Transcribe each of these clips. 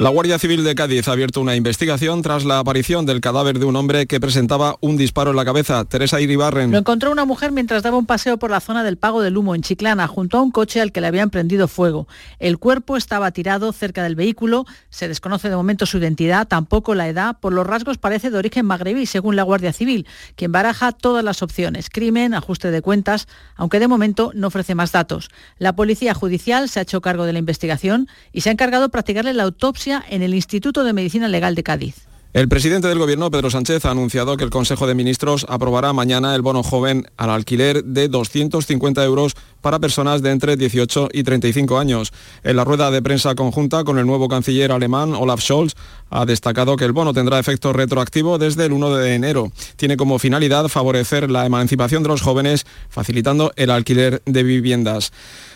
La Guardia Civil de Cádiz ha abierto una investigación tras la aparición del cadáver de un hombre que presentaba un disparo en la cabeza. Teresa Iribarren. Lo encontró una mujer mientras daba un paseo por la zona del Pago del Humo en Chiclana, junto a un coche al que le habían prendido fuego. El cuerpo estaba tirado cerca del vehículo. Se desconoce de momento su identidad, tampoco la edad. Por los rasgos parece de origen magrebí, según la Guardia Civil, quien baraja todas las opciones. Crimen, ajuste de cuentas, aunque de momento no ofrece más datos. La Policía Judicial se ha hecho cargo de la investigación y se ha encargado de practicarle la autopsia en el Instituto de Medicina Legal de Cádiz. El presidente del Gobierno, Pedro Sánchez, ha anunciado que el Consejo de Ministros aprobará mañana el bono joven al alquiler de 250 euros para personas de entre 18 y 35 años. En la rueda de prensa conjunta con el nuevo canciller alemán, Olaf Scholz, ha destacado que el bono tendrá efecto retroactivo desde el 1 de enero. Tiene como finalidad favorecer la emancipación de los jóvenes, facilitando el alquiler de viviendas.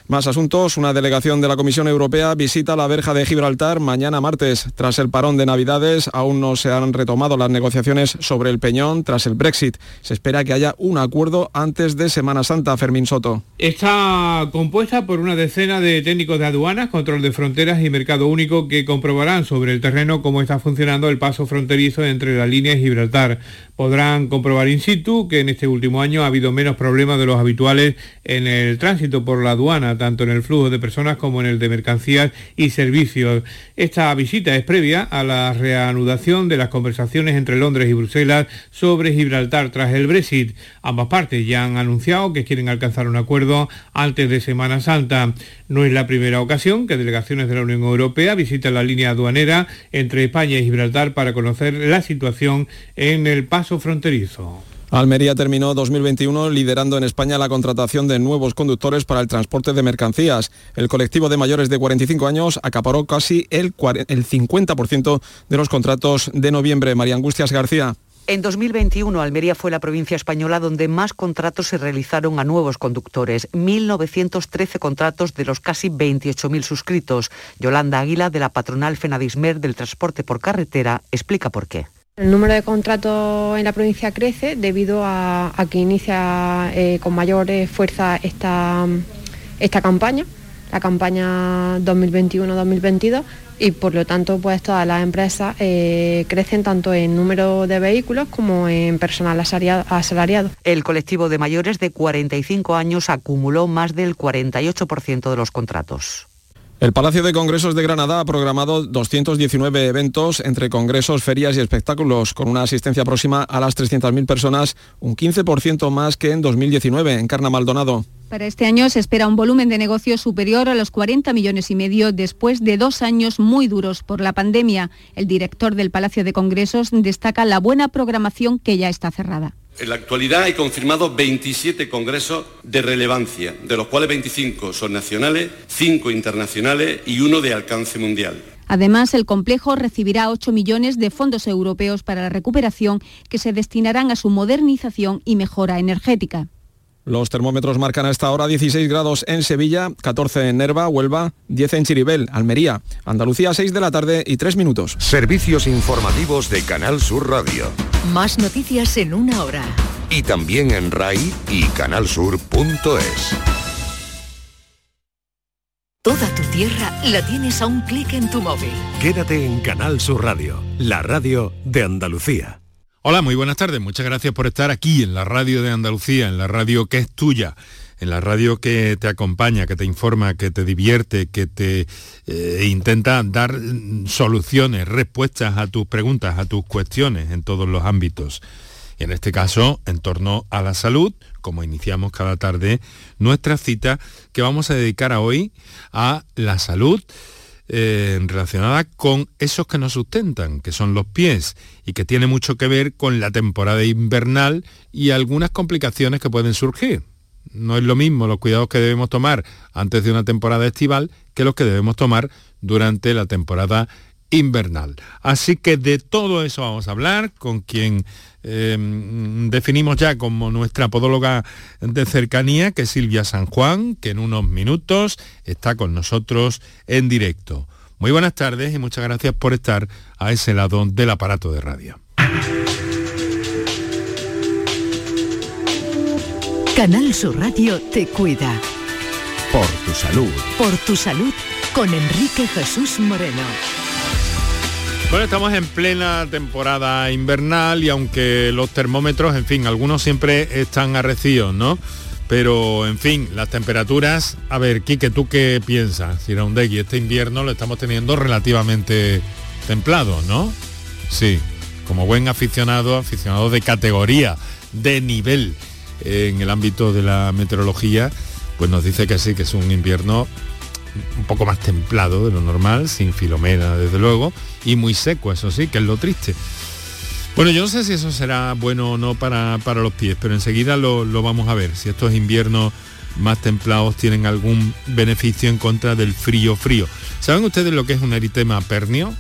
Más asuntos. Una delegación de la Comisión Europea visita la verja de Gibraltar mañana martes. Tras el parón de Navidades, aún no se han retomado las negociaciones sobre el Peñón tras el Brexit. Se espera que haya un acuerdo antes de Semana Santa, Fermín Soto. Está compuesta por una decena de técnicos de aduanas, control de fronteras y mercado único que comprobarán sobre el terreno cómo está funcionando el paso fronterizo entre la línea y Gibraltar podrán comprobar in situ que en este último año ha habido menos problemas de los habituales en el tránsito por la aduana, tanto en el flujo de personas como en el de mercancías y servicios. Esta visita es previa a la reanudación de las conversaciones entre Londres y Bruselas sobre Gibraltar tras el Brexit. Ambas partes ya han anunciado que quieren alcanzar un acuerdo antes de Semana Santa. No es la primera ocasión que delegaciones de la Unión Europea visitan la línea aduanera entre España y Gibraltar para conocer la situación en el paso fronterizo. Almería terminó 2021 liderando en España la contratación de nuevos conductores para el transporte de mercancías. El colectivo de mayores de 45 años acaparó casi el, el 50% de los contratos de noviembre. María Angustias García. En 2021, Almería fue la provincia española donde más contratos se realizaron a nuevos conductores, 1.913 contratos de los casi 28.000 suscritos. Yolanda Águila, de la patronal Fenadismer del transporte por carretera, explica por qué. El número de contratos en la provincia crece debido a, que inicia eh, con mayor fuerza esta, esta campaña, la campaña 2021-2022 y por lo tanto pues todas las empresas eh, crecen tanto en número de vehículos como en personal asalariado. El colectivo de mayores de 45 años acumuló más del 48% de los contratos. El Palacio de Congresos de Granada ha programado 219 eventos entre congresos, ferias y espectáculos, con una asistencia próxima a las 300.000 personas, un 15% más que en 2019, en Carna Maldonado. Para este año se espera un volumen de negocio superior a los 40 millones y medio después de dos años muy duros por la pandemia. El director del Palacio de Congresos destaca la buena programación que ya está cerrada. En la actualidad hay confirmados 27 congresos de relevancia, de los cuales 25 son nacionales, 5 internacionales y uno de alcance mundial. Además, el complejo recibirá 8 millones de fondos europeos para la recuperación que se destinarán a su modernización y mejora energética. Los termómetros marcan a esta hora 16 grados en Sevilla, 14 en Nerva, Huelva, 10 en Chiribel, Almería, Andalucía 6 de la tarde y 3 minutos. Servicios informativos de Canal Sur Radio. Más noticias en una hora. Y también en RAI y canalsur.es. Toda tu tierra la tienes a un clic en tu móvil. Quédate en Canal Sur Radio, la radio de Andalucía. Hola, muy buenas tardes. Muchas gracias por estar aquí en la radio de Andalucía, en la radio que es tuya, en la radio que te acompaña, que te informa, que te divierte, que te eh, intenta dar mm, soluciones, respuestas a tus preguntas, a tus cuestiones en todos los ámbitos. En este caso, en torno a la salud, como iniciamos cada tarde, nuestra cita que vamos a dedicar a hoy a la salud eh, relacionada con esos que nos sustentan, que son los pies, y que tiene mucho que ver con la temporada invernal y algunas complicaciones que pueden surgir. No es lo mismo los cuidados que debemos tomar antes de una temporada estival que los que debemos tomar durante la temporada invernal. Así que de todo eso vamos a hablar con quien em, definimos ya como nuestra podóloga de cercanía, que es Silvia San Juan, que en unos minutos está con nosotros en directo. Muy buenas tardes y muchas gracias por estar a ese lado del aparato de radio. Canal Sur Radio te cuida. Por tu salud. Por tu salud con Enrique Jesús Moreno. Bueno, estamos en plena temporada invernal y aunque los termómetros, en fin, algunos siempre están arrecidos, ¿no? Pero, en fin, las temperaturas... A ver, Quique, ¿tú qué piensas? Siraundegui, este invierno lo estamos teniendo relativamente templado, ¿no? Sí, como buen aficionado, aficionado de categoría, de nivel en el ámbito de la meteorología, pues nos dice que sí, que es un invierno un poco más templado de lo normal, sin filomena desde luego, y muy seco, eso sí, que es lo triste. Bueno, yo no sé si eso será bueno o no para, para los pies, pero enseguida lo, lo, vamos a ver, si estos inviernos más templados tienen algún beneficio en contra del frío frío. ¿Saben ustedes lo que es un eritema pernio?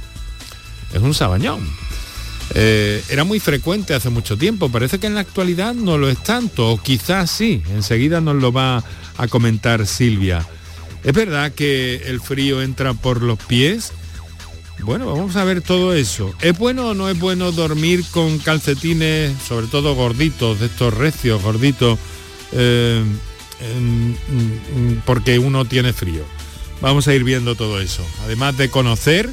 Es un sabañón. Eh, era muy frecuente hace mucho tiempo, parece que en la actualidad no lo es tanto, o quizás sí, enseguida nos lo va a comentar Silvia. ¿Es verdad que el frío entra por los pies? Bueno, vamos a ver todo eso. ¿Es bueno o no es bueno dormir con calcetines, sobre todo gorditos, de estos recios, gorditos, eh, porque uno tiene frío? Vamos a ir viendo todo eso. Además de conocer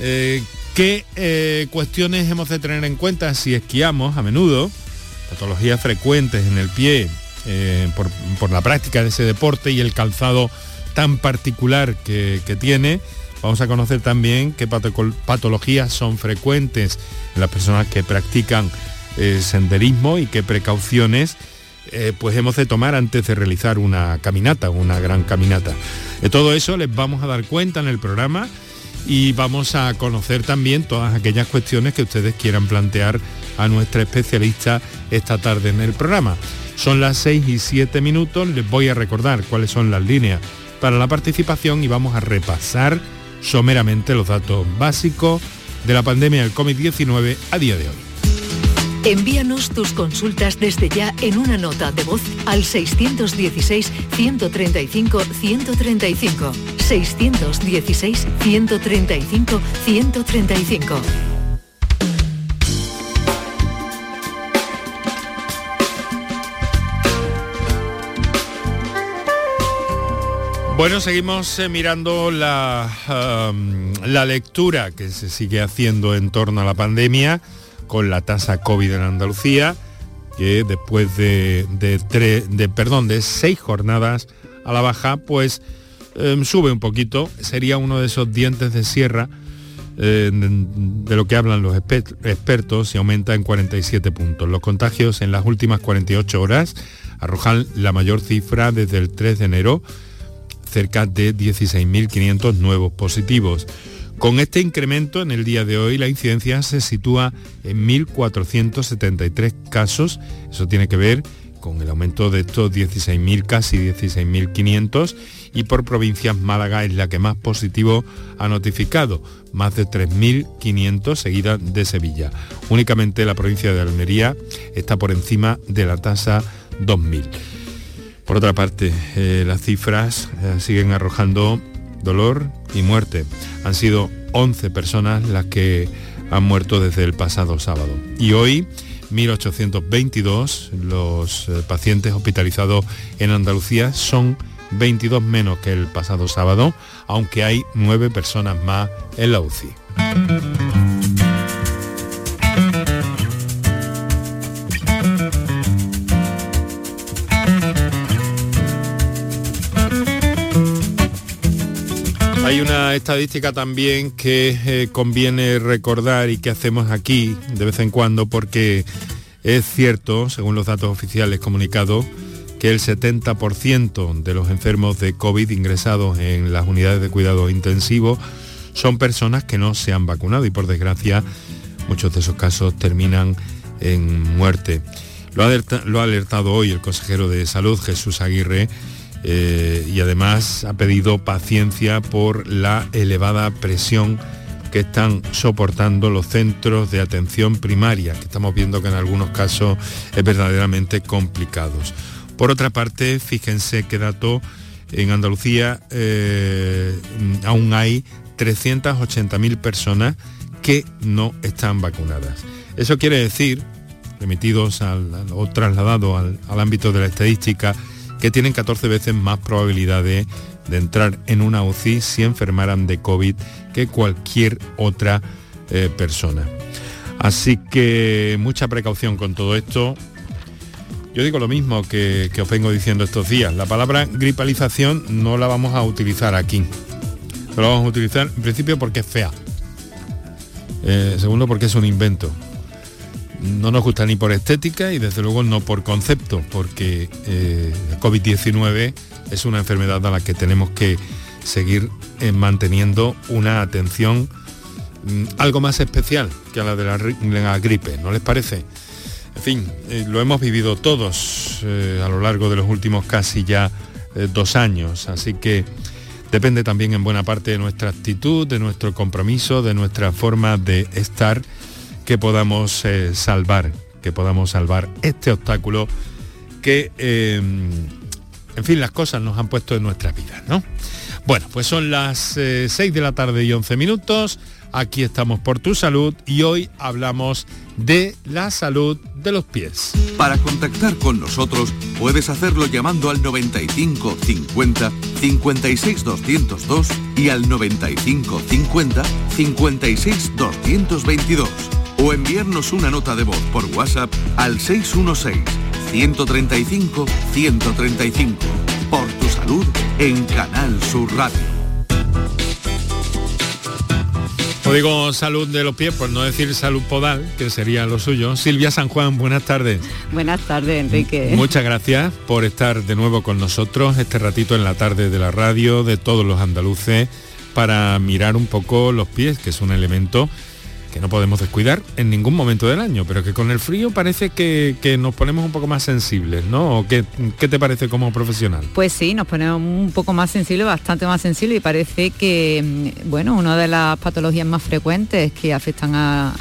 eh, qué eh, cuestiones hemos de tener en cuenta si esquiamos a menudo, patologías frecuentes en el pie por, por la práctica de ese deporte y el calzado tan particular que, tiene. Vamos a conocer también qué patologías son frecuentes en las personas que practican eh, senderismo y qué precauciones eh, pues hemos de tomar antes de realizar una caminata, una gran caminata. De todo eso les vamos a dar cuenta en el programa y vamos a conocer también todas aquellas cuestiones que ustedes quieran plantear a nuestra especialista esta tarde en el programa. Son las 6 y 7 minutos, les voy a recordar cuáles son las líneas para la participación y vamos a repasar someramente los datos básicos de la pandemia del COVID-19 a día de hoy. Envíanos tus consultas desde ya en una nota de voz al 616-135-135. 616-135-135. Bueno, seguimos eh, mirando la, la lectura que se sigue haciendo en torno a la pandemia con la tasa COVID en Andalucía, que después de, de, perdón, de seis jornadas a la baja, pues em, sube un poquito. Sería uno de esos dientes de sierra eh, de lo que hablan los expertos y aumenta en 47 puntos. Los contagios en las últimas 48 horas arrojan la mayor cifra desde el 3 de enero cerca de 16.500 nuevos positivos. Con este incremento en el día de hoy la incidencia se sitúa en 1.473 casos. Eso tiene que ver con el aumento de estos 16.000, casi 16.500 y por provincias Málaga es la que más positivo ha notificado, más de 3.500 seguida de Sevilla. Únicamente la provincia de Almería está por encima de la tasa 2.000. Por otra parte, eh, las cifras eh, siguen arrojando dolor y muerte. Han sido 11 personas las que han muerto desde el pasado sábado. Y hoy, 1.822, los eh, pacientes hospitalizados en Andalucía son 22 menos que el pasado sábado, aunque hay 9 personas más en la UCI. Hay una estadística también que eh, conviene recordar y que hacemos aquí de vez en cuando porque es cierto, según los datos oficiales comunicados, que el 70% de los enfermos de COVID ingresados en las unidades de cuidado intensivo son personas que no se han vacunado y por desgracia muchos de esos casos terminan en muerte. Lo ha, lo ha alertado hoy el consejero de salud Jesús Aguirre eh, y además ha pedido paciencia por la elevada presión que están soportando los centros de atención primaria, que estamos viendo que en algunos casos es verdaderamente complicados. Por otra parte, fíjense qué dato, en Andalucía eh, aún hay 380.000 personas que no están vacunadas. Eso quiere decir remitidos o trasladados al, ámbito de la estadística, que tienen 14 veces más probabilidad de, entrar en una UCI si enfermaran de COVID que cualquier otra eh, persona. Así que mucha precaución con todo esto. Yo digo lo mismo que, os vengo diciendo estos días. La palabra gripalización no la vamos a utilizar aquí. No la vamos a utilizar en principio porque es fea. Eh, segundo porque es un invento. No nos gusta ni por estética y desde luego no por concepto, porque eh, COVID-19 es una enfermedad a la que tenemos que seguir eh, manteniendo una atención mm, algo más especial que a la de la gripe, ¿no les parece? En fin, eh, lo hemos vivido todos eh, a lo largo de los últimos casi ya dos años, así que depende también en buena parte de nuestra actitud, de nuestro compromiso, de nuestra forma de estar, que podamos salvar, que podamos salvar este obstáculo que, en fin, las cosas nos han puesto en nuestras vidas, ¿no? Bueno, pues son las 6 de la tarde y 11 minutos. Aquí estamos por tu salud y hoy hablamos de la salud de los pies. Para contactar con nosotros puedes hacerlo llamando al 95 50 56 202 y al 95 50 56 222 o enviarnos una nota de voz por WhatsApp al 616 135 135. Por tu salud en Canal Sur Radio. O digo salud de los pies, por no decir salud podal, que sería lo suyo. Silvia San Juan, buenas tardes. Buenas tardes, Enrique. Muchas gracias por estar de nuevo con nosotros este ratito en la tarde de la radio, de todos los andaluces, para mirar un poco los pies, que es un elemento que no podemos descuidar en ningún momento del año, pero que con el frío parece que, nos ponemos un poco más sensibles, ¿no? qué, te parece como profesional? Pues sí, nos ponemos un poco más sensibles, bastante más sensibles y parece que, mm, bueno, una de las patologías más frecuentes que afectan a,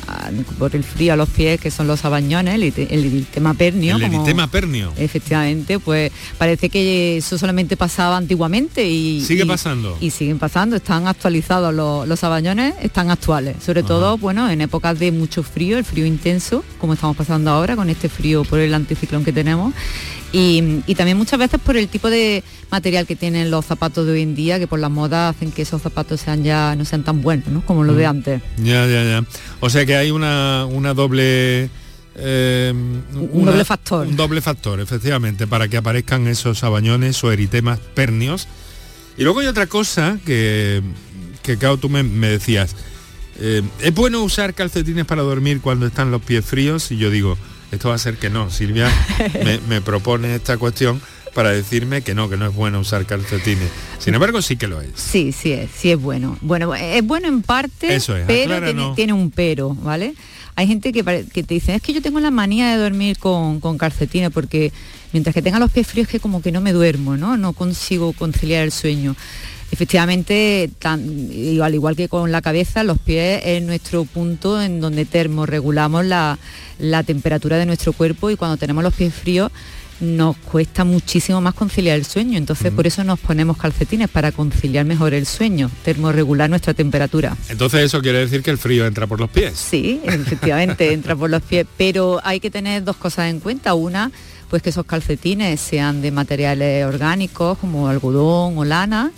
por el frío a los pies, que son los abañones, el, tema pernio. El tema pernio. Efectivamente, pues parece que eso solamente pasaba antiguamente y... Sigue pasando. Y siguen pasando, están actualizados los, los abañones, están actuales. Sobre todo, bueno, en épocas de mucho frío, el frío intenso, como estamos pasando ahora con este frío por el anticiclón que tenemos. Y, también muchas veces por el tipo de material que tienen los zapatos de hoy en día, que por las modas hacen que esos zapatos sean ya no sean tan buenos, ¿no? Como los de mm. antes. Ya, ya, ya. O sea que hay una, una doble eh, un doble factor. Un doble factor, efectivamente, para que aparezcan esos abañones o eritemas pernios. Y luego hay otra cosa que, que claro, tú me decías, eh, ¿Es bueno usar calcetines para dormir cuando están los pies fríos? Y yo digo, esto va a ser que no. Silvia me, propone esta cuestión para decirme que no, que no es bueno usar calcetines. Sin embargo, sí que lo es. Sí, sí es, sí es bueno. Bueno, es bueno en parte, Eso es, pero tiene, un pero, ¿vale? Hay gente que, te dice, es que yo tengo la manía de dormir con, con calcetines porque mientras que tenga los pies fríos que como que no me duermo, ¿no? No consigo conciliar el sueño. Efectivamente, al igual que con la cabeza, los pies es nuestro punto en donde termorregulamos la, la temperatura de nuestro cuerpo y cuando tenemos los pies fríos nos cuesta muchísimo más conciliar el sueño. Entonces por eso nos ponemos calcetines, para conciliar mejor el sueño, termorregular nuestra temperatura. Entonces eso quiere decir que el frío entra por los pies. Sí, efectivamente entra por los pies, pero hay que tener dos cosas en cuenta. Una, pues que esos calcetines sean de materiales orgánicos como algodón o lana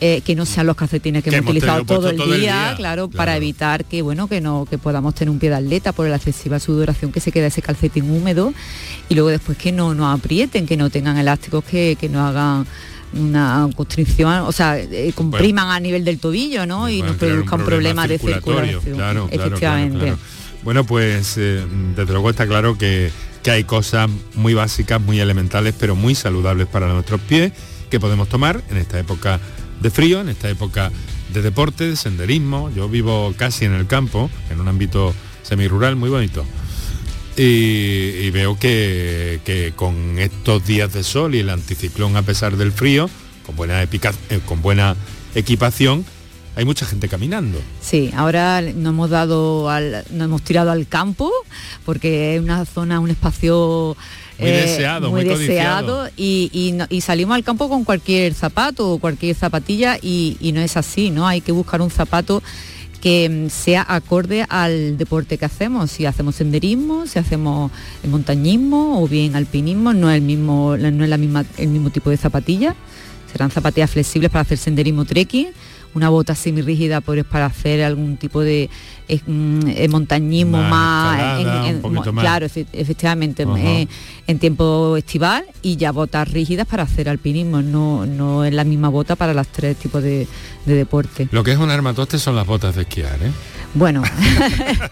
eh, que no sean los calcetines que, hemos, utilizado todo, el, día, claro, para evitar que bueno que no que podamos tener un pie de atleta por la excesiva sudoración que se queda ese calcetín húmedo y luego después que no nos aprieten, que no tengan elásticos que, que no hagan una constricción, o sea, eh, compriman a nivel del tobillo, ¿no? Y nos produzcan problemas de circulación. Claro, efectivamente. bueno, pues eh, desde luego está claro que, que hay cosas muy básicas, muy elementales, pero muy saludables para nuestros pies que podemos tomar en esta época de frío, en esta época de deporte, de senderismo. Yo vivo casi en el campo, en un ámbito semirural muy bonito. Y, veo que, con estos días de sol y el anticiclón a pesar del frío, con buena, eh, con buena equipación, hay mucha gente caminando. Sí, ahora nos hemos dado al, nos hemos tirado al campo porque es una zona, un espacio muy eh, deseado, muy, deseado y, salimos al campo con cualquier zapato o cualquier zapatilla y, no es así, ¿no? Hay que buscar un zapato que mm, sea acorde al deporte que hacemos. Si hacemos senderismo, si hacemos montañismo o bien alpinismo, no es el mismo, no es la misma, el mismo tipo de zapatilla. Serán zapatillas flexibles para hacer senderismo trekking una bota rígida pues, para hacer algún tipo de mm, montañismo más, claro efectivamente eh, en tiempo estival y ya botas rígidas para hacer alpinismo no no es la misma bota para los tres tipos de, de deporte. Lo que es un armatoste son las botas de esquiar ¿eh? Bueno,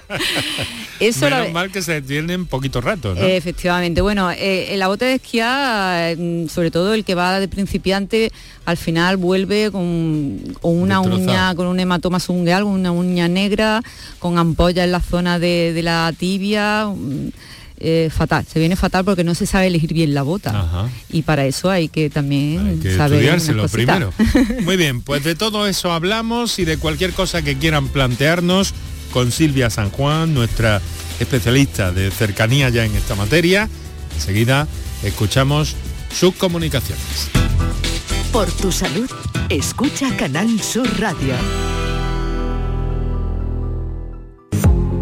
eso Menos mal que se tienen poquito rato, ¿no? Efectivamente. Bueno, eh, en la bota de esquiar, mm, sobre todo el que va de principiante, al final vuelve con, una uña, con un hematoma sungueal, con una uña negra, con ampolla en la zona de, la tibia. Eh, fatal, se viene fatal porque no se sabe elegir bien la bota. Y para eso hay que también saber estudiárselo primero. Muy bien, pues de todo eso hablamos y de cualquier cosa que quieran plantearnos con Silvia San Juan, nuestra especialista de cercanía ya en esta materia. Enseguida escuchamos sus comunicaciones. Por tu salud, escucha Canal Sur Radio.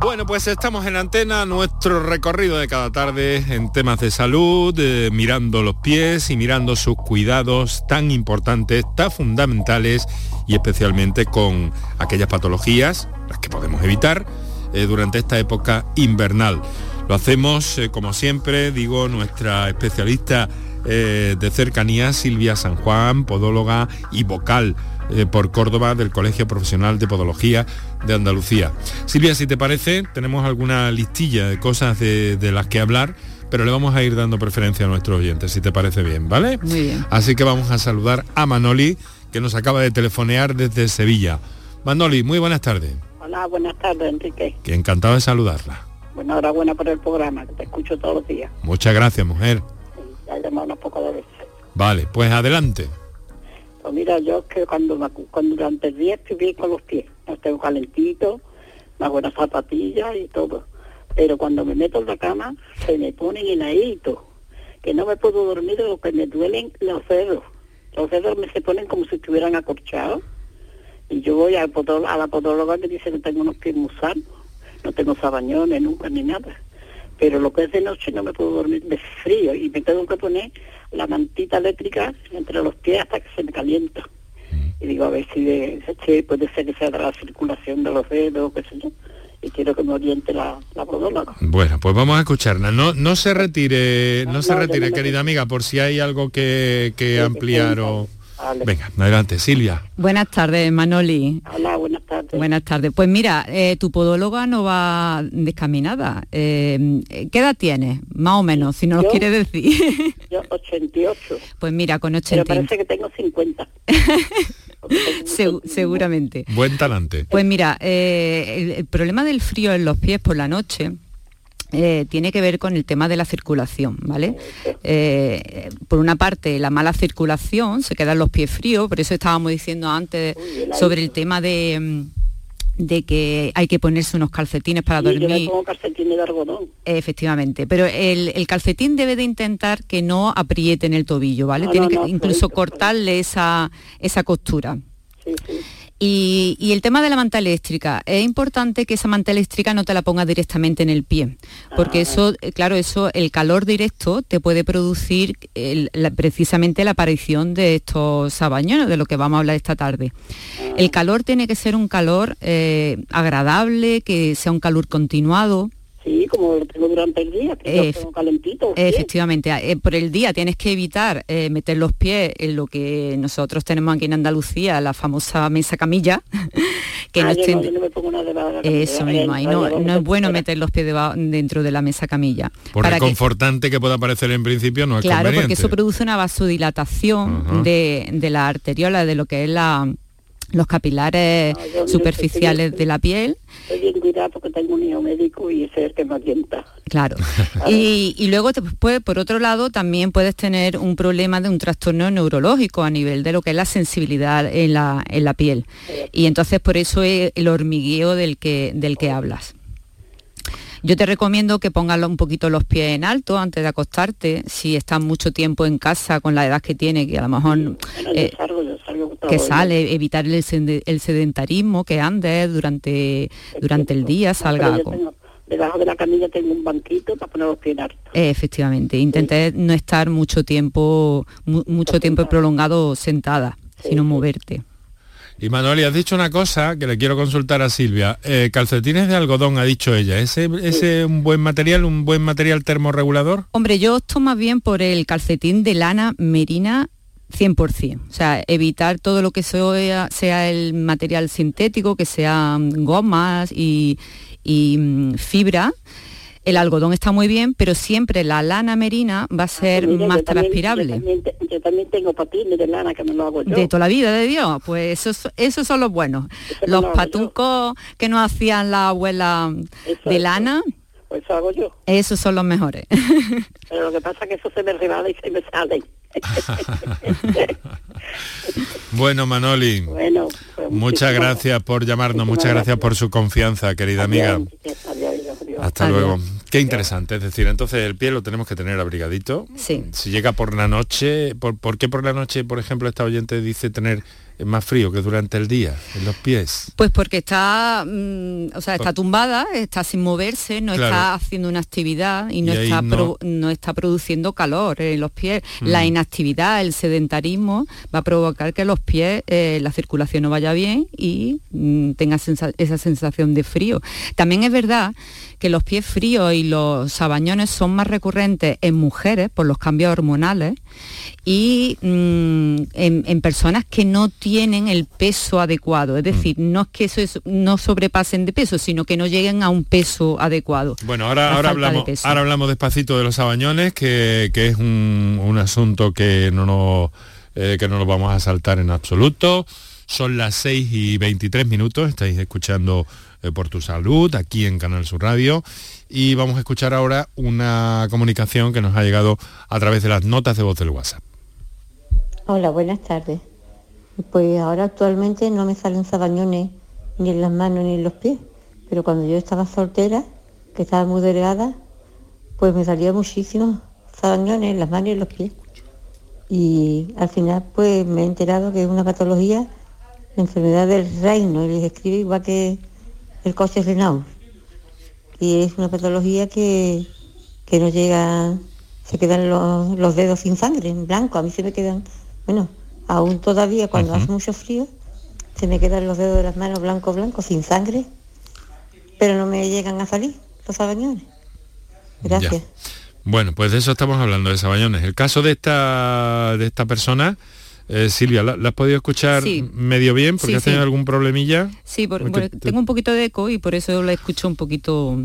Bueno, pues estamos en antena, nuestro recorrido de cada tarde en temas de salud, eh, mirando los pies y mirando sus cuidados tan importantes, tan fundamentales y especialmente con aquellas patologías, las que podemos evitar eh, durante esta época invernal. Lo hacemos, eh, como siempre, digo, nuestra especialista de cercanía, Silvia San Juan, podóloga y vocal eh, por Córdoba del Colegio Profesional de Podología de Andalucía. Silvia, si te parece, tenemos alguna listilla de cosas de, las que hablar pero le vamos a ir dando preferencia a nuestros oyentes, si te parece bien, ¿vale? Muy bien. Así que vamos a saludar a Manoli, que nos acaba de telefonear desde Sevilla. Manoli, muy buenas tardes. Hola, buenas tardes, Enrique. Que encantado de saludarla. Bueno, enhorabuena por el programa, que te escucho todos los días. Muchas gracias, mujer. ya llamado unos pocos de veces. Vale, pues adelante. Pues mira, yo que cuando, cuando durante el día estoy bien con los pies, los tengo calentitos, unas buenas zapatillas y todo. Pero cuando me meto en la cama, se me ponen heladitos, que no me puedo dormir lo que me duelen los dedos. Los dedos me se ponen como si estuvieran acorchados. Y yo voy a, a la podóloga que dice que tengo unos pies muy sanos, no tengo sabañones nunca ni nada pero lo que es de noche no me puedo dormir de frío y me tengo que poner la mantita eléctrica entre los pies hasta que se me calienta. Y digo, a ver si de, puede ser que sea de la circulación de los dedos, qué sé yo. Y quiero que me oriente la, la podóloga. Bueno, pues vamos a escucharla. No, no se retire, no, se retire, querida amiga, por si hay algo que, que ampliar o... Venga, adelante, Silvia. Buenas tardes, Manoli. Hola, tardes. Buenas tardes. Pues mira, eh, tu podóloga no va descaminada. Eh, ¿Qué edad tienes? Más o menos, si no lo quieres decir. yo 88. Pues mira, con 80. Pero parece que tengo 50. seguramente. Buen talante. Pues mira, eh, el problema del frío en los pies por la noche eh, tiene que ver con el tema de la circulación, ¿vale? Eh, por una parte, la mala circulación, se quedan los pies fríos, por eso estábamos diciendo antes sobre el tema de, mm, de que hay que ponerse unos calcetines para dormir. Yo calcetines de algodón. Efectivamente, pero el, calcetín debe de intentar que no apriete en el tobillo, ¿vale? tiene que incluso cortarle esa, esa costura. Y, el tema de la manta eléctrica, es importante que esa manta eléctrica no te la pongas directamente en el pie, porque ah. eso, eh, claro, eso, el calor directo te puede producir precisamente la aparición de estos sabañones, de lo que vamos a hablar esta tarde. El ah. calor tiene que ser un calor eh, agradable, que sea un calor continuado, Sí, como lo tengo durante el día, que tengo calentito. Efectivamente, eh, por el día tienes que evitar eh, meter los pies en lo que nosotros tenemos aquí en Andalucía, la famosa mesa camilla, que no, Eso mismo, no, es bueno meter los pies dentro de la mesa camilla. Por para reconfortante que... pueda parecer en principio no es Claro, porque eso produce una vasodilatación de, de la arteriola, de lo que es la los capilares superficiales de la piel. Estoy porque tengo un hijo médico y ese es el que me alienta. Claro. y, y, luego, después, por otro lado, también puedes tener un problema de un trastorno neurológico a nivel de lo que es la sensibilidad en la, en la piel. Y entonces por eso es el hormigueo del que, del que hablas. Yo te recomiendo que pongas un poquito los pies en alto antes de acostarte, si estás mucho tiempo en casa con la edad que tiene, que a lo mejor eh, que sale, evitar el, sedentarismo, que andes durante, durante el día, salga. debajo de la camilla tengo un banquito para poner los pies en alto. efectivamente, intenté no estar mucho tiempo, mucho tiempo prolongado sentada, sino moverte. Y Manuel, has dicho una cosa que le quiero consultar a Silvia. Eh, calcetines de algodón, ha dicho ella. ¿Ese es un buen material, un buen material termorregulador? Hombre, yo opto más bien por el calcetín de lana merina 100%. O sea, evitar todo lo que sea, sea el material sintético, que sean gomas y, y mm, fibra el algodón está muy bien, pero siempre la lana merina va a ser más transpirable. Yo también, tengo patines de lana que me lo hago yo. De toda la vida de Dios, pues esos, esos son los buenos. los patucos que nos hacían la abuela de lana. Pues eso hago yo. Esos son los mejores. Pero lo que pasa es que eso se me rebala y se me sale. bueno, Manoli. Bueno, muchas gracias por llamarnos, muchas gracias por su confianza, querida amiga. Hasta luego. Qué interesante, es decir, entonces el pie lo tenemos que tener abrigadito. Sí. Si llega por la noche, ¿por, qué por la noche, por ejemplo, esta oyente dice tener más frío que durante el día en los pies? Pues porque está, mm, o sea, está tumbada, está sin moverse, no está haciendo una actividad y no, está, no... está produciendo calor en los pies. La mm. inactividad, el sedentarismo va a provocar que los pies, eh, la circulación no vaya bien y mm, tenga esa sensación de frío. También es verdad que los pies fríos y los sabañones son más recurrentes en mujeres por los cambios hormonales y mm, en, personas que no tienen el peso adecuado. Es decir, mm. no es que eso no sobrepasen de peso, sino que no lleguen a un peso adecuado. Bueno, ahora, ahora, hablamos, ahora hablamos despacito de los sabañones, que, es un, asunto que no, nos, eh, que no nos vamos a saltar en absoluto. Son las 6 y 23 minutos, estáis escuchando eh, por tu salud, aquí en Canal Sur Radio. Y vamos a escuchar ahora una comunicación que nos ha llegado a través de las notas de voz del WhatsApp. Hola, buenas tardes. Pues ahora actualmente no me salen sabañones ni en las manos ni en los pies, pero cuando yo estaba soltera, que estaba muy delgada, pues me salía muchísimos sabañones en las manos y en los pies. Y al final pues me he enterado que es una patología, la enfermedad del reino, y les escribe igual que el coche renal. Y es una patología que, que no llega, se quedan los, dedos sin sangre, en blanco. A mí se me quedan, bueno, aún todavía cuando hace mucho frío, se me quedan los dedos de las manos blanco, blanco, sin sangre, pero no me llegan a salir los sabañones. Gracias. Bueno, pues de eso estamos hablando, de sabañones. El caso de esta, de esta persona eh, Silvia, ¿la, has podido escuchar medio bien? ¿Porque has tenido algún problemilla? Sí, porque, tengo un poquito de eco y por eso la escucho un poquito...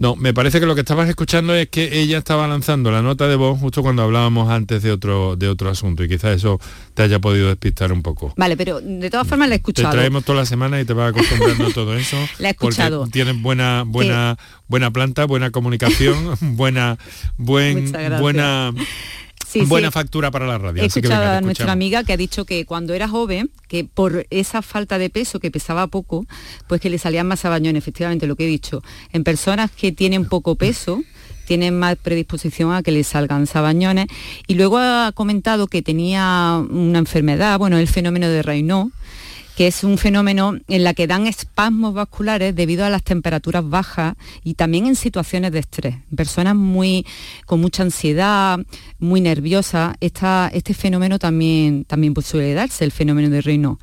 No, me parece que lo que estabas escuchando es que ella estaba lanzando la nota de voz justo cuando hablábamos antes de otro, de otro asunto y quizás eso te haya podido despistar un poco. Vale, pero de todas formas la he escuchado. Te traemos toda la semana y te vas acostumbrando a todo eso. La he escuchado. tienes buena, buena, buena planta, buena comunicación, buena, buen, buena Buena factura para la radio. He escuchado a nuestra amiga que ha dicho que cuando era joven, que por esa falta de peso, que pesaba poco, pues que le salían más sabañones, efectivamente, lo que he dicho. En personas que tienen poco peso, tienen más predisposición a que le salgan sabañones. Y luego ha comentado que tenía una enfermedad, bueno, el fenómeno de Raynaud, que es un fenómeno en la que dan espasmos vasculares debido a las temperaturas bajas y también en situaciones de estrés. Personas muy con mucha ansiedad, muy nerviosas, este fenómeno también, también pues suele darse, el fenómeno de Raynaud.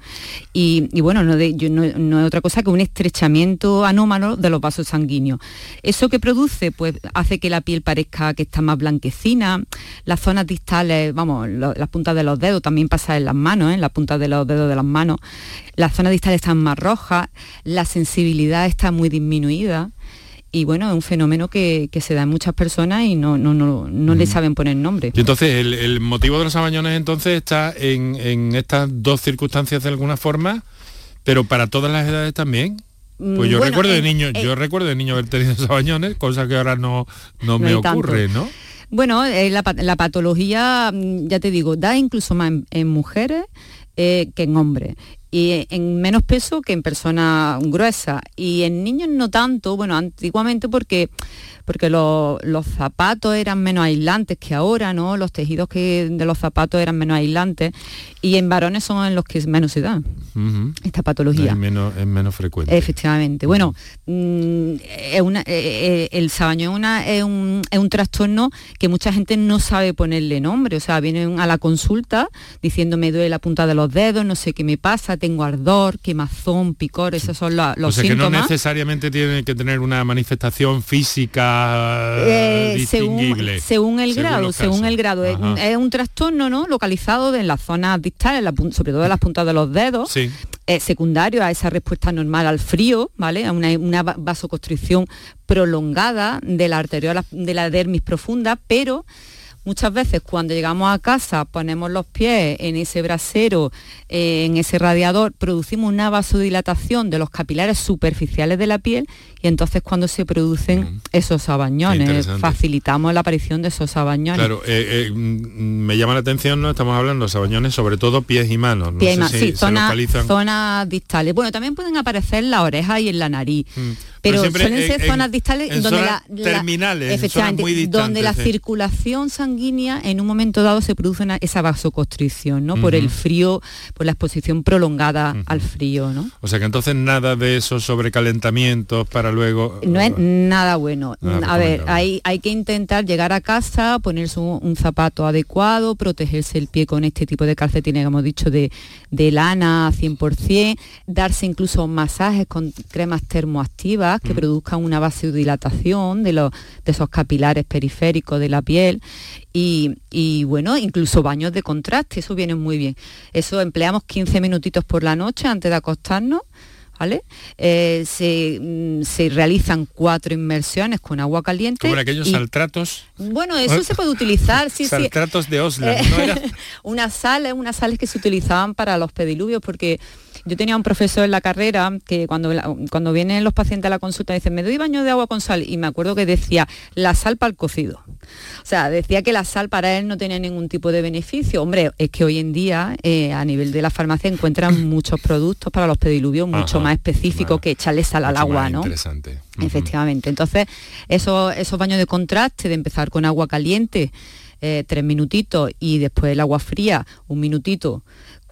Y, bueno, no, no, es otra cosa que un estrechamiento anómalo de los vasos sanguíneos. ¿Eso que produce? Pues hace que la piel parezca que está más blanquecina, las zonas distales, vamos, las puntas de los dedos, también pasa en las manos, ¿eh? en las puntas de los dedos de las manos, las zonas distales están más rojas, la sensibilidad está muy disminuida y bueno, es un fenómeno que, se da en muchas personas y no, no, no, no le saben poner nombre. Y entonces, el, motivo de los abañones entonces está en, estas dos circunstancias de alguna forma, pero para todas las edades también. Pues yo recuerdo de niño, yo recuerdo de niño haber tenido sabañones, cosa que ahora no, no, me ocurre, ¿no? Bueno, eh, la, patología, mm, ya te digo, da incluso más en, mujeres eh, que en hombres y en menos peso que en personas gruesas y en niños no tanto, bueno, antiguamente porque porque los zapatos eran menos aislantes que ahora, ¿no? Los tejidos que de los zapatos eran menos aislantes y en varones son en los que menos se da esta patología. Es menos, es menos frecuente. Efectivamente. Bueno, mm, es una, eh, eh, el sabaño una, es, un, es un trastorno que mucha gente no sabe ponerle nombre, o sea, vienen a la consulta diciendo me duele la punta de los dedos, no sé qué me pasa, tengo ardor, quemazón, picor, esos son los, los o sea, que no necesariamente tiene que tener una manifestación física eh, según, el grado, según el grado. Es, un trastorno ¿no? localizado en las zonas distales, sobre todo en las puntas de los dedos. secundario a esa respuesta normal al frío, ¿vale? A una, vasoconstricción prolongada de la arteriola de la dermis profunda, pero Muchas veces cuando llegamos a casa ponemos los pies en ese brasero, eh, en ese radiador, producimos una vasodilatación de los capilares superficiales de la piel y entonces cuando se producen esos abañones, facilitamos la aparición de esos abañones. Claro, eh, eh, mm, me llama la atención, ¿no? Estamos hablando de abañones, sobre todo pies y manos. No pies y manos, sí, zonas distales. Bueno, también pueden aparecer en la oreja y en la nariz. Mm. Pero, suelen ser zonas distales donde la, terminales, donde la circulación sanguínea en un momento dado se produce esa vasoconstricción, ¿no? Por el frío, por la exposición prolongada al frío, ¿no? O sea que entonces nada de esos sobrecalentamientos para luego. No es nada bueno. a ver, hay, hay que intentar llegar a casa, ponerse un, zapato adecuado, protegerse el pie con este tipo de calcetines que hemos dicho de, de lana 100%, darse incluso masajes con cremas termoactivas que produzcan una vasodilatación de, los, de esos capilares periféricos de la piel y, bueno, incluso baños de contraste, eso viene muy bien. Eso empleamos 15 minutitos por la noche antes de acostarnos. ¿Vale? Eh, mm, se, realizan cuatro inmersiones con agua caliente. Como aquellos saltratos. Bueno, eso se puede utilizar, sí, saltratos de Oslo, eh, unas sales, unas sales que se utilizaban para los pediluvios, porque yo tenía un profesor en la carrera que cuando, cuando vienen los pacientes a la consulta dicen, me doy baño de agua con sal. Y me acuerdo que decía, la sal para el cocido. O sea, decía que la sal para él no tenía ningún tipo de beneficio. Hombre, es que hoy en día eh, a nivel de la farmacia encuentran muchos productos para los pediluvios mucho más específicos que echarle sal al agua, ¿no? Interesante. Efectivamente. Entonces, esos, esos baños de contraste, de empezar con agua caliente, eh, tres minutitos y después el agua fría, un minutito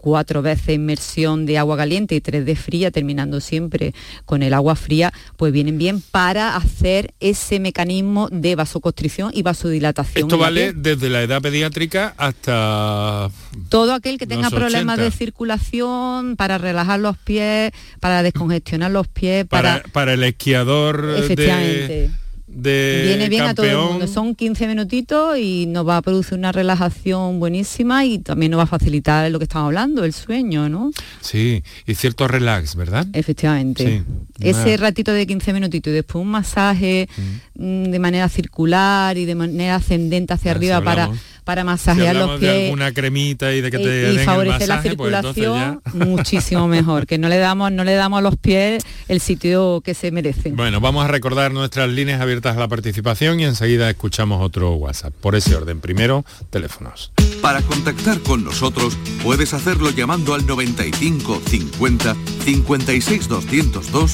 cuatro veces inmersión de agua caliente y tres de fría, terminando siempre con el agua fría, pues vienen bien para hacer ese mecanismo de vasoconstricción y vasodilatación. Esto vale desde la edad pediátrica hasta... Todo aquel que tenga problemas de circulación, para relajar los pies, para descongestionar los pies, para... Para, el esquiador Efectivamente viene bien a todo el mundo. Son 15 minutitos y nos va a producir una relajación buenísima y también nos va a facilitar lo que estamos hablando, el sueño, ¿no? Sí, y cierto relax, ¿verdad? Efectivamente. Ese ratito de 15 minutitos y después un masaje mm. De manera circular y de manera ascendente hacia arriba para para masajear los pies. una cremita y de que te y, favorecer la pues circulación muchísimo mejor, que no le damos no le damos a los pies el sitio que se merecen. Bueno, vamos a recordar nuestras líneas abiertas a la participación y enseguida escuchamos otro WhatsApp. Por ese orden, primero, teléfonos. Para contactar con nosotros puedes hacerlo llamando al 95 50 56 202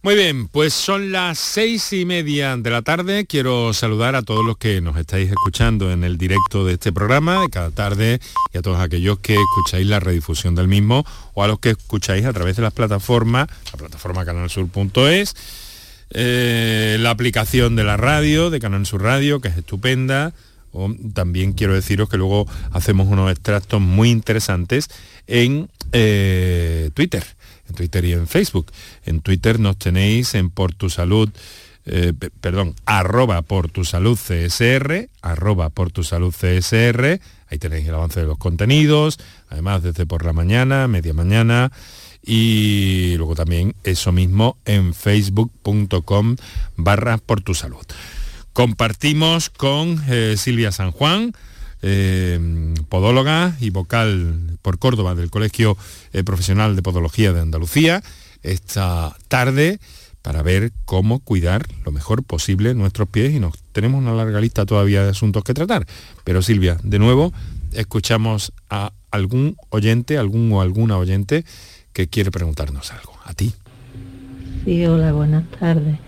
Muy bien, pues son las seis y media de la tarde. Quiero saludar a todos los que nos estáis escuchando en el directo de este programa de cada tarde y a todos aquellos que escucháis la redifusión del mismo o a los que escucháis a través de las plataformas, la plataforma canalsur.es, eh, la aplicación de la radio, de Canal Sur Radio, que es estupenda. O también quiero deciros que luego hacemos unos extractos muy interesantes en eh, Twitter en Twitter y en Facebook. En Twitter nos tenéis en Por Tu eh, perdón, arroba por tu salud CSR, arroba por CSR, ahí tenéis el avance de los contenidos, además desde por la mañana, media mañana, y luego también eso mismo en facebook.com barra por tu salud. Compartimos con eh, Silvia San Juan, eh, podóloga y vocal por Córdoba del Colegio eh, Profesional de Podología de Andalucía, esta tarde para ver cómo cuidar lo mejor posible nuestros pies y nos tenemos una larga lista todavía de asuntos que tratar. Pero Silvia, de nuevo, escuchamos a algún oyente, algún o alguna oyente que quiere preguntarnos algo. A ti. Sí, hola, buenas tardes.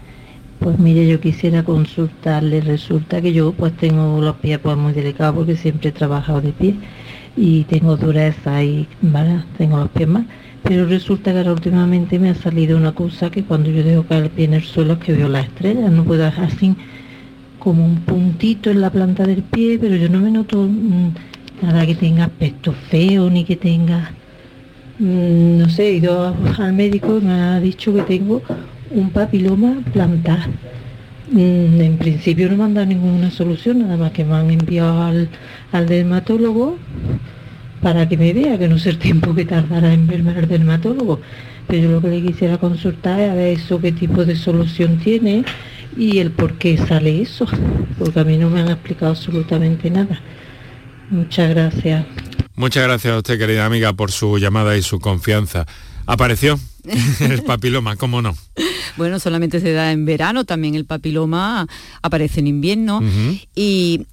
Pues mire, yo quisiera consultarle, resulta que yo pues tengo los pies pues muy delicados porque siempre he trabajado de pie y tengo dureza y ¿vale? tengo los pies mal, pero resulta que ahora últimamente me ha salido una cosa que cuando yo dejo caer el pie en el suelo es que veo las estrellas, no puedo dejar así como un puntito en la planta del pie, pero yo no me noto mm, nada que tenga aspecto feo ni que tenga, mm, no sé, he ido al médico y me ha dicho que tengo un papiloma plantar. Mm, en principio no me han dado ninguna solución, nada más que me han enviado al, dermatólogo para que me vea, que no sé el tiempo que tardará en verme el dermatólogo. Pero yo lo que le quisiera consultar es a ver eso qué tipo de solución tiene y el por qué sale eso, porque a mí no me han explicado absolutamente nada. Muchas gracias. Muchas gracias a usted, querida amiga, por su llamada y su confianza. Apareció el papiloma, ¿cómo no? Bueno, solamente se da en verano, también el papiloma aparece en invierno y,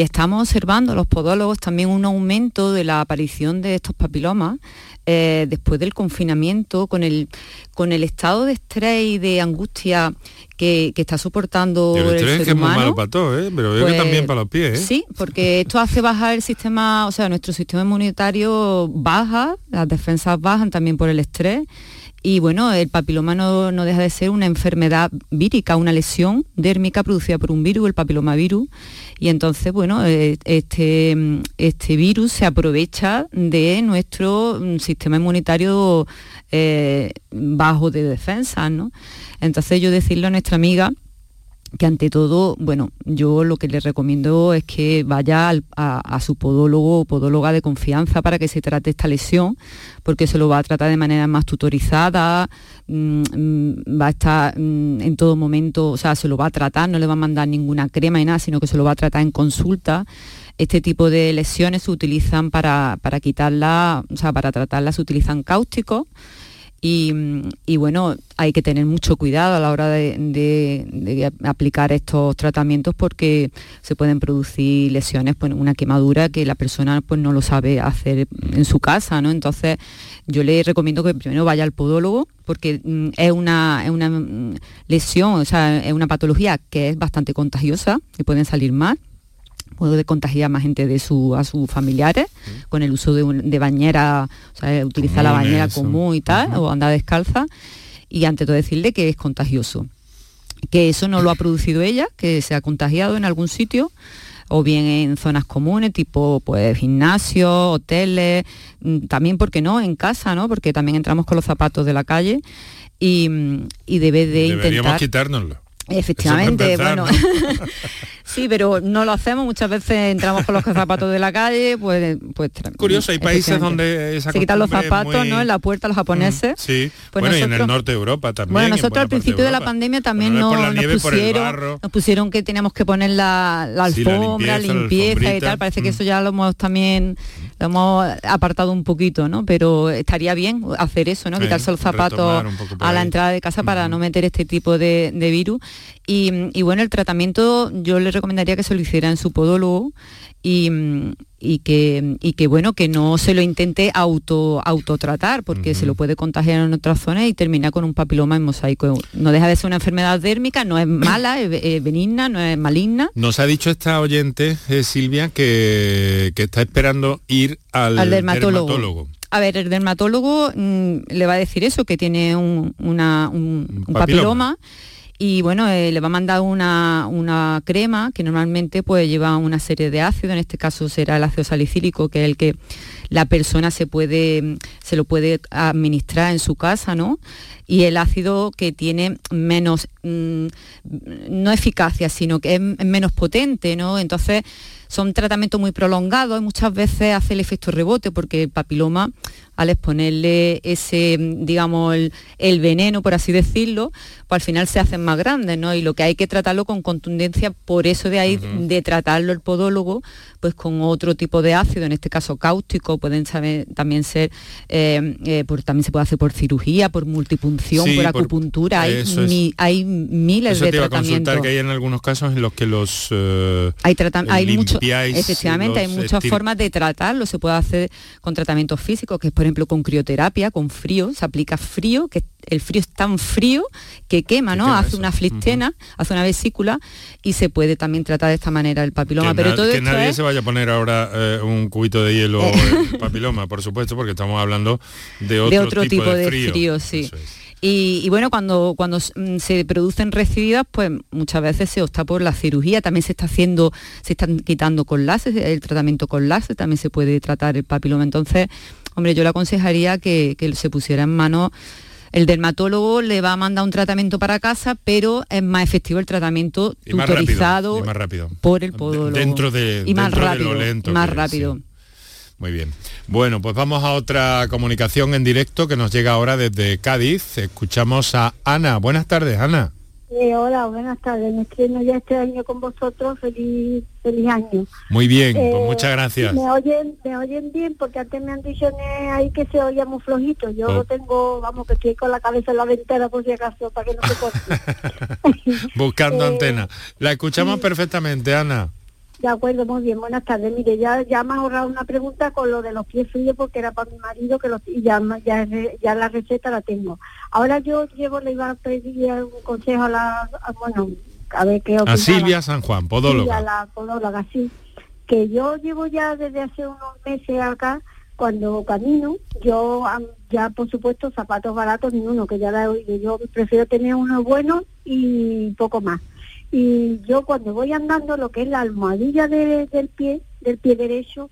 estamos observando los podólogos también un aumento de la aparición de estos papilomas eh, después del confinamiento, con el, con el estado de estrés y de angustia que, está soportando el, estrés que es muy malo para todo, ¿eh? pero veo que también pues, para los pies. ¿eh? Sí, porque esto hace bajar el sistema, o sea, nuestro sistema inmunitario baja, las defensas bajan también por el estrés y bueno, el papiloma no, deja de ser una enfermedad vírica, una lesión dérmica producida por un virus, el papilomavirus. Y entonces, bueno, eh, este, este virus se aprovecha de nuestro mm, sistema inmunitario eh, bajo de defensa, ¿no? Entonces yo decirle a nuestra amiga que ante todo, bueno, yo lo que le recomiendo es que vaya a, su podólogo o podóloga de confianza para que se trate esta lesión, porque se lo va a tratar de manera más tutorizada, mm, mm, va a estar mm, en todo momento, o sea, se lo va a tratar, no le va a mandar ninguna crema ni nada, sino que se lo va a tratar en consulta. Este tipo de lesiones se utilizan para, para quitarla, o sea, para tratarlas se utilizan cáusticos y, bueno, hay que tener mucho cuidado a la hora de, aplicar estos tratamientos porque se pueden producir lesiones, pues una quemadura que la persona pues no lo sabe hacer en su casa, ¿no? Entonces yo le recomiendo que primero vaya al podólogo porque mm, es una, es una mm, lesión, o sea, es una patología que es bastante contagiosa, que pueden salir más puede contagiar más gente de su, a sus familiares con el uso de, bañera, o sea, utilizar la bañera común y tal, o andar descalza, y ante todo decirle que es contagioso. Que eso no lo ha producido ella, que se ha contagiado en algún sitio, o bien en zonas comunes, tipo pues gimnasios, hoteles, mm, también, porque no?, en casa, ¿no? Porque también entramos con los zapatos de la calle y, y debe de Deberíamos quitárnoslo. Efectivamente, bueno. sí, pero no lo hacemos. Muchas veces entramos con los zapatos de la calle, pues... pues Curioso, hay países donde se quitan los zapatos, ¿no? En la puerta los japoneses. sí, pues bueno, y en el norte de Europa también. Bueno, nosotros al principio de, la pandemia también no, nos, pusieron, nos pusieron que teníamos que poner la, alfombra, la limpieza, y tal. Parece que eso ya lo hemos también lo hemos apartado un poquito, ¿no? Pero estaría bien hacer eso, ¿no? Quitarse los zapatos a la entrada de casa para no meter este tipo de, virus. Y, bueno, el tratamiento yo le recomendaría que se lo hiciera en su podólogo y, y que, y que bueno, que no se lo intente auto, autotratar, porque se lo puede contagiar en otras zonas y termina con un papiloma en mosaico. No deja de ser una enfermedad dérmica, no es mala, es, benigna, no es maligna. Nos ha dicho esta oyente, eh, Silvia, que, está esperando ir al, dermatólogo. A ver, el dermatólogo mm, le va a decir eso, que tiene un, papiloma y bueno, eh, le va a mandar una, crema que normalmente pues lleva una serie de ácidos, en este caso será el ácido salicílico, que es el que la persona se puede, se lo puede administrar en su casa, ¿no? Y el ácido que tiene menos, mm, no eficacia, sino que es menos potente, ¿no? Entonces son tratamientos muy prolongados y muchas veces hace el efecto rebote porque el papiloma al exponerle ese, digamos, el, veneno, por así decirlo, pues al final se hacen más grandes, ¿no? Y lo que hay que tratarlo con contundencia, por eso de ahí de tratarlo el podólogo, pues con otro tipo de ácido, en este caso cáustico, pueden también ser, eh, eh, también se puede hacer por cirugía, por multipunción, por acupuntura, hay, hay miles de tratamientos. que hay en algunos casos en los que los eh, hay, hay mucho, efectivamente, hay muchas formas de tratarlo, se puede hacer con tratamientos físicos, que es por ejemplo con crioterapia, con frío, se aplica frío, que el frío es tan frío que quema, ¿no? hace una flistena, hace una vesícula y se puede también tratar de esta manera el papiloma. Que pero todo que nadie se vaya a poner ahora eh, un cubito de hielo en el papiloma, por supuesto, porque estamos hablando de otro, tipo, de frío. sí. Y, bueno, cuando, cuando mm, se producen recididas, pues muchas veces se opta por la cirugía, también se está haciendo, se están quitando con láser, el tratamiento con láser, también se puede tratar el papiloma. Entonces, hombre, yo le aconsejaría que, se pusiera en mano el dermatólogo le va a mandar un tratamiento para casa, pero es más efectivo el tratamiento tutorizado por el podólogo. Dentro de, y más rápido, más rápido. Muy bien. Bueno, pues vamos a otra comunicación en directo que nos llega ahora desde Cádiz. Escuchamos a Ana. Buenas tardes, Ana. Eh, hola, buenas tardes. Me estreno ya este año con vosotros. Feliz, feliz año. Muy bien, pues eh, muchas gracias. Me oyen, me oyen bien porque antes me han dicho ahí que se oía muy flojito. Yo oh. tengo, vamos, que estoy con la cabeza en la ventana por si acaso, para que no se corte. Buscando eh, antena. La escuchamos perfectamente, Ana. De acuerdo, muy bien, buenas tardes. Mire, ya, ya me ha ahorrado una pregunta con lo de los pies fríos porque era para mi marido que los, y ya, ya, la receta la tengo. Ahora yo llevo, le iba a pedir un consejo a la, bueno, a ver qué A Silvia San Juan, podóloga. a la podóloga, sí. Que yo llevo ya desde hace unos meses acá, cuando camino, yo ya por supuesto zapatos baratos ni uno, que ya la he oído. Yo prefiero tener uno bueno y poco más y yo cuando voy andando lo que es la almohadilla del pie, del pie derecho,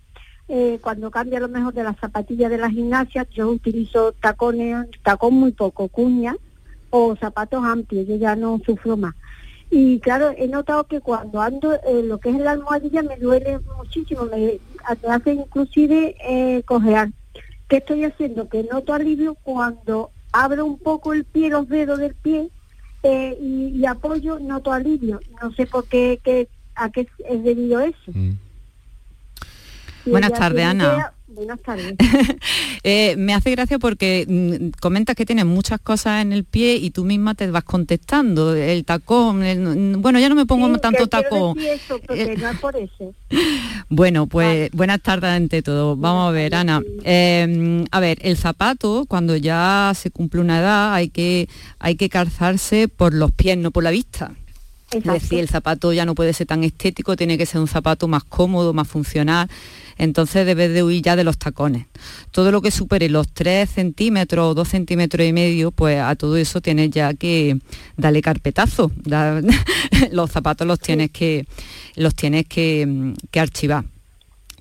eh, cuando cambia lo mejor de las zapatillas de la gimnasia, yo utilizo tacones, tacón muy poco, cuña o zapatos amplios, yo ya no sufro más. Y claro, he notado que cuando ando, eh, lo que es la almohadilla me duele muchísimo, me, hace inclusive eh, cojear. ¿Qué estoy haciendo? Que noto alivio cuando abro un poco el pie, los dedos del pie, eh, y, apoyo, noto alivio. No sé por qué, a qué es debido eso. Mm. Buenas tardes, Ana. Buenas tardes. Eh, me hace gracia porque mm, comentas que tienes muchas cosas en el pie y tú misma te vas contestando. El tacón, bueno, ya no me pongo tanto tacón. Eh, por eso. bueno, pues buenas tardes ante todo. Vamos a ver, Ana. Em, a ver, el zapato, cuando ya se cumple una edad, hay que, hay que calzarse por los pies, no por la vista. Es decir, el zapato ya no puede ser tan estético, tiene que ser un zapato más cómodo, más funcional entonces debes de huir ya de los tacones. Todo lo que supere los 3 centímetros o 2 centímetros y medio, pues a todo eso tienes ya que darle carpetazo. los zapatos los tienes que, los tienes que, archivar.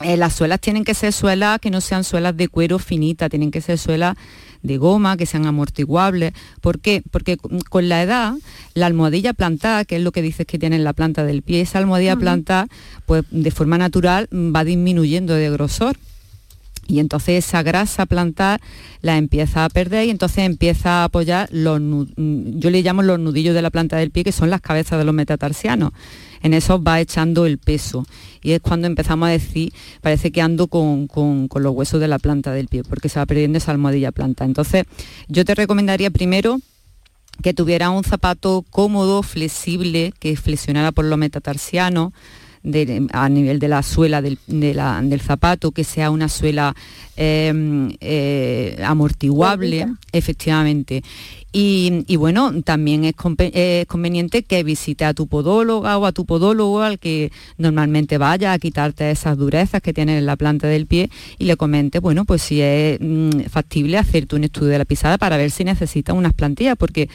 Eh, las suelas tienen que ser suelas que no sean suelas de cuero finita, tienen que ser suelas de goma, que sean amortiguables. ¿Por qué? Porque con la edad, la almohadilla plantada, que es lo que dices que tiene en la planta del pie, esa almohadilla plantada, pues de forma natural va disminuyendo de grosor y entonces esa grasa plantar la empieza a perder y entonces empieza a apoyar los, yo le llamo los nudillos de la planta del pie, que son las cabezas de los metatarsianos en eso va echando el peso. Y es cuando empezamos a decir, parece que ando con, los huesos de la planta del pie, porque se va perdiendo esa almohadilla planta. Entonces, yo te recomendaría primero que tuviera un zapato cómodo, flexible, que flexionara por los metatarsianos, a nivel de la suela del, del zapato, que sea una suela em, eh, amortiguable, efectivamente. Y, bueno, también es, conveniente que visite a tu podóloga o a tu podólogo al que normalmente vaya a quitarte esas durezas que tienes en la planta del pie y le comente, bueno, pues si es mm, factible hacerte un estudio de la pisada para ver si necesitas unas plantillas, porque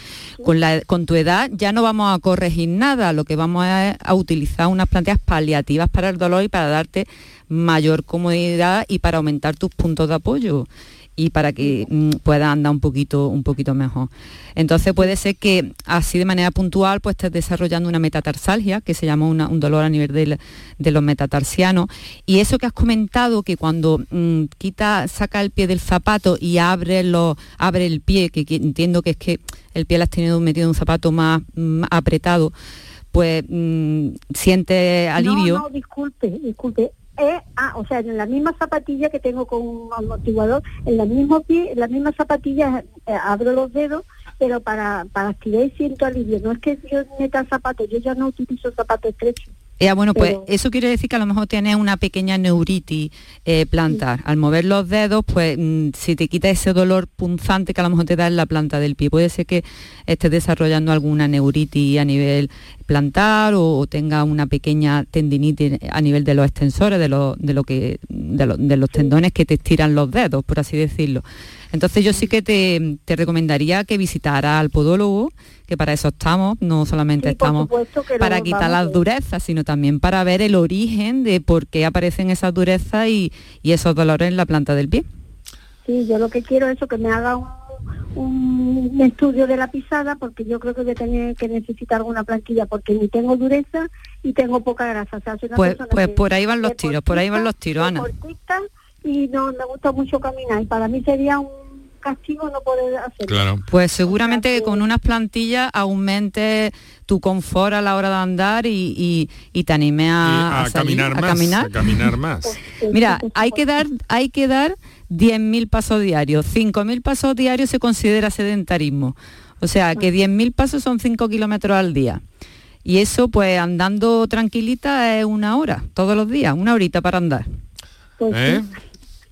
con, la, con tu edad ya no vamos a corregir nada, lo que vamos a, a utilizar unas plantillas paliativas para el dolor y para darte mayor comodidad y para aumentar tus puntos de apoyo y para que mm, pueda andar un poquito, un poquito mejor. Entonces puede ser que así de manera puntual pues estés desarrollando una metatarsalgia, que se llama un dolor a nivel de los metatarsianos. Y eso que has comentado, que cuando mm, quita, saca el pie del zapato y abre, lo, abre el pie, que, entiendo que es que el pie lo has tenido metido en un zapato más, apretado, pues mm, siente alivio. No, no, disculpe, disculpe ah, o sea, en la misma zapatilla que tengo con un amortiguador, en la misma pie, en la misma zapatilla eh, abro los dedos, pero para, para activar y siento alivio. No es que yo meta zapatos, yo ya no utilizo zapatos estrechos. Ya, bueno, pues eso quiere decir que a lo mejor tienes una pequeña neuritis eh, plantar. Al mover los dedos, pues mm, si te quita ese dolor punzante que a lo mejor te da en la planta del pie, puede ser que estés desarrollando alguna neuritis a nivel plantar o, tenga una pequeña tendinitis a nivel de los extensores, de, lo, de, lo que, de, los tendones que te estiran los dedos, por así decirlo. Entonces yo sí que te, recomendaría que visitara al podólogo, que para eso estamos, no solamente estamos para quitar las durezas, sino también para ver el origen de por qué aparecen esas durezas y, y esos dolores en la planta del pie. Sí, yo lo que quiero es eso, que me haga un un estudio de la pisada porque yo creo que voy a tener que necesitar alguna planquilla porque ni tengo dureza y tengo poca grasa. pues, pues por ahí van los tiros, por ahí van los tiros, Ana. Y no me gusta mucho caminar y para mí sería un castigo no poder hacerlo. Claro. Pues seguramente que con unas plantillas aumente tu confort a la hora de andar y, te anime a, caminar más, caminar. A caminar más. Pues, Mira, hay que dar, hay que dar 10.000 pasos diarios. 5.000 pasos diarios se considera sedentarismo. O sea, que 10.000 pasos son 5 kilómetros al día. Y eso, pues andando tranquilita es una hora, todos los días, una horita para andar. Pues ¿Eh?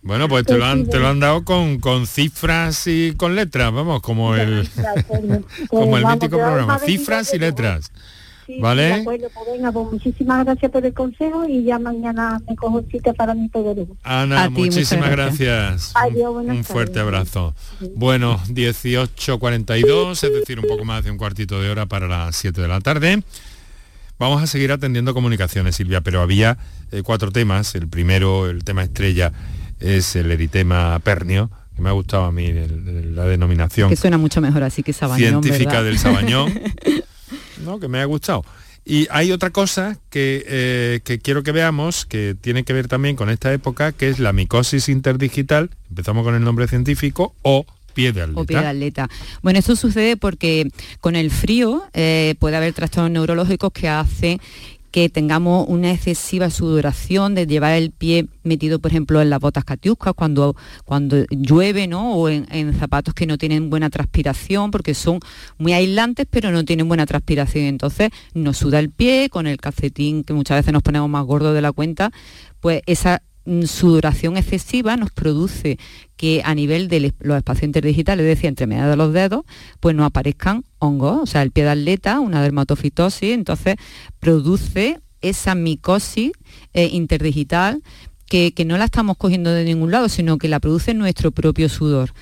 Bueno, pues te lo han, te lo han dado con, con cifras y con letras, vamos, como el, como el mítico programa, cifras y letras. ¿Vale? pues venga, pues muchísimas gracias por el consejo y ya mañana me cojo cita para mi poderoso. Ana, muchísimas gracias. un, fuerte abrazo. Bueno, 18.42, es decir, un poco más de un cuartito de hora para las 7 de la tarde. Vamos a seguir atendiendo comunicaciones, Silvia, pero había eh, cuatro temas. El primero, el tema estrella, es el eritema pernio, que me ha gustado a mí la denominación. Que suena mucho mejor así que Sabañón. Científica del Sabañón. que me ha gustado. Y hay otra cosa eh, que, quiero que veamos, que tiene que ver también con esta época, que es la micosis interdigital, empezamos con el nombre científico, o pie de atleta. O pie de atleta. Bueno, esto sucede porque con el frío eh, puede haber trastornos neurológicos que hacen que tengamos una excesiva sudoración de llevar el pie metido, por ejemplo, en las botas catiuscas cuando, cuando llueve, ¿no? O en, zapatos que no tienen buena transpiración, porque son muy aislantes, pero no tienen buena transpiración. Entonces nos suda el pie con el calcetín, que muchas veces nos ponemos más gordo de la cuenta, pues esa sudoración excesiva nos produce que a nivel de los espacios interdigitales, es decir, entre de los dedos, pues no aparezcan hongos, o sea, el pie de atleta, una dermatofitosis, entonces produce esa micosis eh, interdigital que, no la estamos cogiendo de ningún lado, sino que la produce nuestro propio sudor.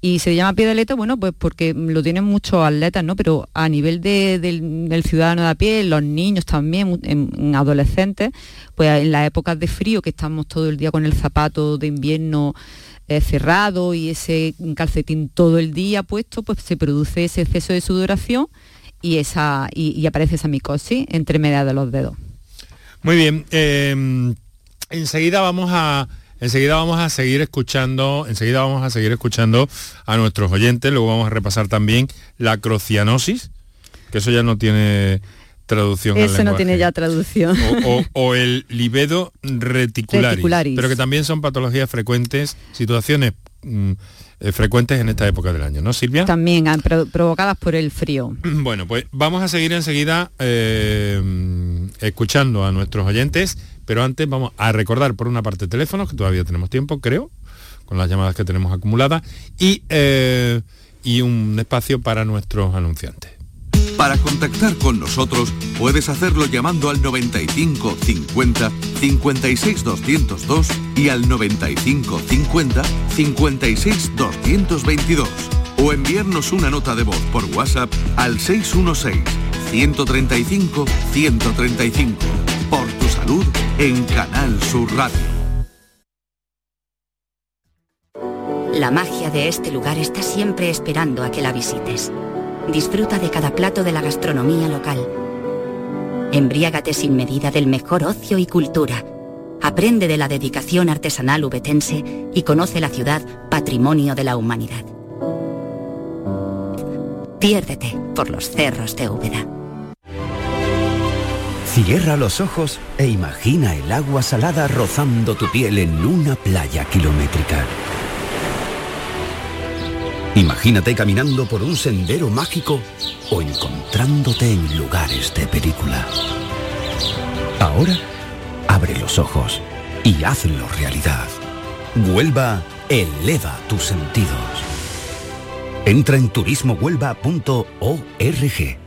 Y se llama pie de atleta, bueno, pues porque lo tienen muchos atletas, ¿no? Pero a nivel del, ciudadano de a pie, los niños también, en, adolescentes, pues en las épocas de frío, que estamos todo el día con el zapato de invierno eh, cerrado y ese calcetín todo el día puesto, pues se produce ese exceso de sudoración y, esa, y, aparece esa micosis entre medias de los dedos. Muy bien. Eh, enseguida vamos a Enseguida vamos a seguir escuchando, enseguida vamos a seguir escuchando a nuestros oyentes, luego vamos a repasar también la crocianosis, que eso ya no tiene traducción. Eso no tiene ya traducción. O, el libedo reticularis, pero que también son patologías frecuentes, situaciones mm, eh, frecuentes en esta época del año, ¿no, Silvia? También provocadas por el frío. Bueno, pues vamos a seguir enseguida eh, escuchando a nuestros oyentes, pero antes vamos a recordar por una parte teléfonos, que todavía tenemos tiempo, creo, con las llamadas que tenemos acumuladas, y, eh, y un espacio para nuestros anunciantes. Para contactar con nosotros puedes hacerlo llamando al 95 50 56 202 y al 95 50 56 222 o enviarnos una nota de voz por WhatsApp al 616 135 135. Por tu salud en Canal Sur Radio. La magia de este lugar está siempre esperando a que la visites. Disfruta de cada plato de la gastronomía local. Embriágate sin medida del mejor ocio y cultura. Aprende de la dedicación artesanal ubetense y conoce la ciudad patrimonio de la humanidad. Piérdete por los cerros de Úbeda. Cierra los ojos e imagina el agua salada rozando tu piel en una playa kilométrica. Imagínate caminando por un sendero mágico o encontrándote en lugares de película. Ahora, abre los ojos y hazlo realidad. Huelva eleva tus sentidos. Entra en turismohuelva.org.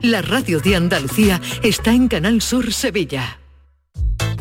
La radio de Andalucía está en Canal Sur Sevilla.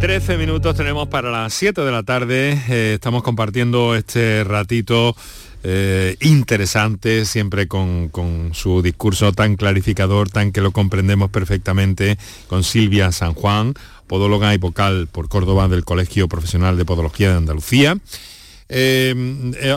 13 minutos tenemos para las 7 de la tarde. Eh, estamos compartiendo este ratito eh, interesante, siempre con, con, su discurso tan clarificador, tan que lo comprendemos perfectamente, con Silvia San Juan, podóloga y vocal por Córdoba del Colegio Profesional de Podología de Andalucía. Eh,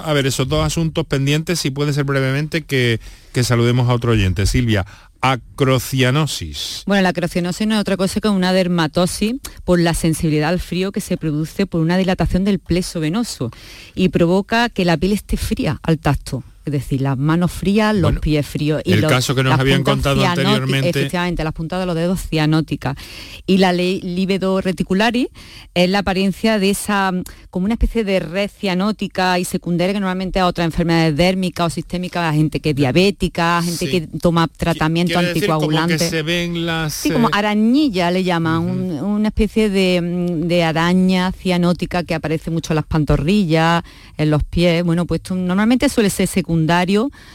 a ver, esos dos asuntos pendientes, si puede ser brevemente, que, que saludemos a otro oyente. Silvia, acrocianosis. Bueno, la acrocianosis no es otra cosa que una dermatosis por la sensibilidad al frío que se produce por una dilatación del pleso venoso y provoca que la piel esté fría al tacto es decir, las manos frías, los pies fríos. Y el caso que nos habían contado anteriormente. Efectivamente, las puntas de los dedos cianóticas. Y la ley libido reticularis es la apariencia de esa, como una especie de red cianótica y secundaria que normalmente a otras enfermedades dérmicas o sistémicas, a gente que es diabética, gente que toma tratamiento anticoagulante. Decir, como se ven las... Sí, como eh, arañilla le llaman, una especie de, de, araña cianótica que aparece mucho en las pantorrillas, en los pies. Bueno, pues normalmente suele ser secundaria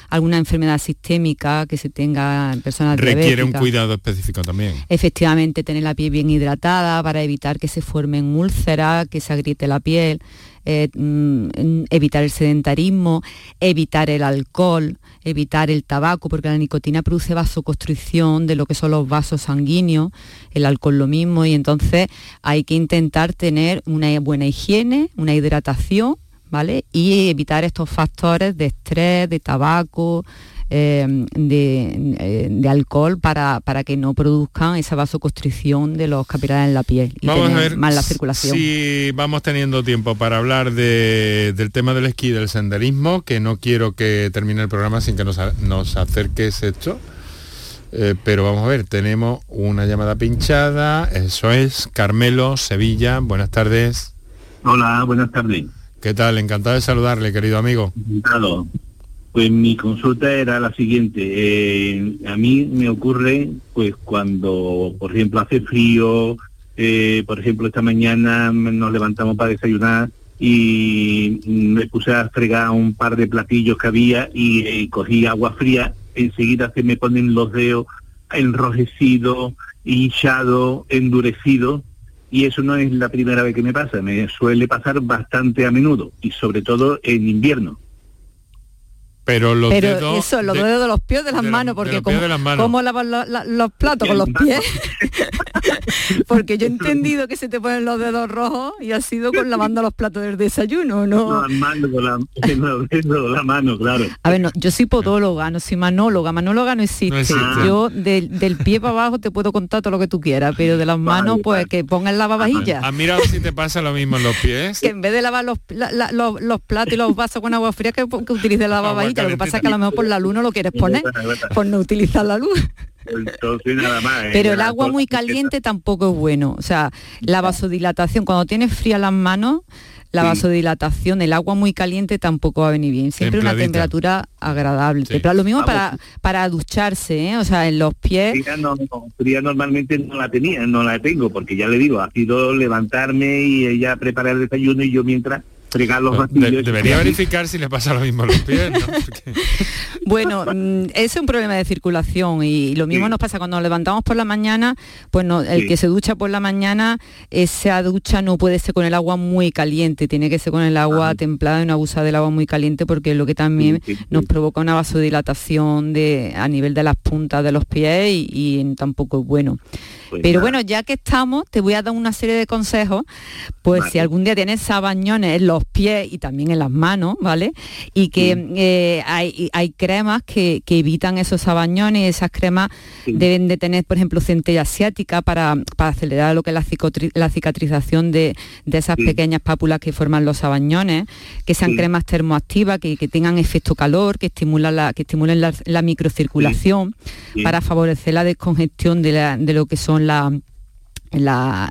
alguna enfermedad sistémica que se tenga en personas Requiere un cuidado específico también. Efectivamente, tener la piel bien hidratada para evitar que se formen úlceras, que se agriete la piel, eh, mm, evitar el sedentarismo, evitar el alcohol, evitar el tabaco, porque la nicotina produce vasoconstricción de lo que son los vasos sanguíneos, el alcohol lo mismo, y entonces hay que intentar tener una buena higiene, una hidratación y evitar estos factores de estrés, de tabaco, eh, eh, de, alcohol para, que no produzcan esa vasoconstricción de los capilares en la piel y vamos tener a ver más la circulación. Si vamos teniendo tiempo para hablar del tema del esquí del senderismo, que no quiero que termine el programa sin que nos, nos acerques esto. Eh, pero vamos a ver, tenemos una llamada pinchada, eso es, Carmelo, Sevilla, buenas tardes. Hola, buenas tardes. ¿Qué tal? Encantado de saludarle, querido amigo. Encantado. Pues mi consulta era la siguiente. Eh, a mí me ocurre, pues cuando, por ejemplo, hace frío, eh, por ejemplo, esta mañana nos levantamos para desayunar y me puse a fregar un par de platillos que había y eh, cogí agua fría, enseguida se me ponen los dedos enrojecidos, hinchados, endurecidos y eso no es la primera vez que me pasa, me suele pasar bastante a menudo y sobre todo en invierno. Pero los Pero eso, los dedos de los pies de las manos, porque como, ¿cómo lavan los platos con los pies? porque yo he entendido que se te ponen los dedos rojos y ha sido con lavando los platos del desayuno, ¿no? No, mano, con la, la, mano, claro. A ver, no, yo soy podóloga, no soy manóloga. Manóloga no existe. Yo del, pie para abajo te puedo contar todo lo que tú quieras, pero de las manos, pues que pongan lavavajillas. ¿Has mirado si te pasa lo mismo en los pies? que en vez de lavar los, los, platos y los vasos con agua fría, que, que utilice la lavavajilla lo que pasa es que a lo mejor por la luz no lo quieres poner, por no utilizar la luz. ¿eh? Pero el agua muy caliente tampoco es bueno. O sea, la vasodilatación, cuando tienes fría las manos, la vasodilatación, el agua muy caliente tampoco va a venir bien. Siempre una temperatura agradable. Lo mismo para, para ducharse, ¿eh? o sea, en los pies. Fría, normalmente no la tenía, no la tengo, porque ya le digo, ha sido levantarme y ella preparar el desayuno y yo mientras debería verificar si le pasa lo mismo a los pies, bueno, mm, es un problema de circulación y lo mismo nos pasa cuando nos levantamos por la mañana, pues no, el que se ducha por la mañana, esa ducha no puede ser con el agua muy caliente, tiene que ser con el agua templada y no abusar del agua muy caliente porque es lo que también nos provoca una vasodilatación de, a nivel de las puntas de los pies y tampoco es bueno. Pues Pero bueno, ya que estamos, te voy a dar una serie de consejos, pues si algún día tienes sabañones en los pies y también en las manos, ¿vale? Y que eh, hay, hay, cremas que, evitan esos sabañones, esas cremas deben de tener, por ejemplo, centella asiática para, acelerar lo que es la, cicatrización de, esas pequeñas pápulas que forman los sabañones, que sean cremas termoactivas, que, tengan efecto calor, que la, que estimulen la, microcirculación para favorecer la descongestión de, de lo que son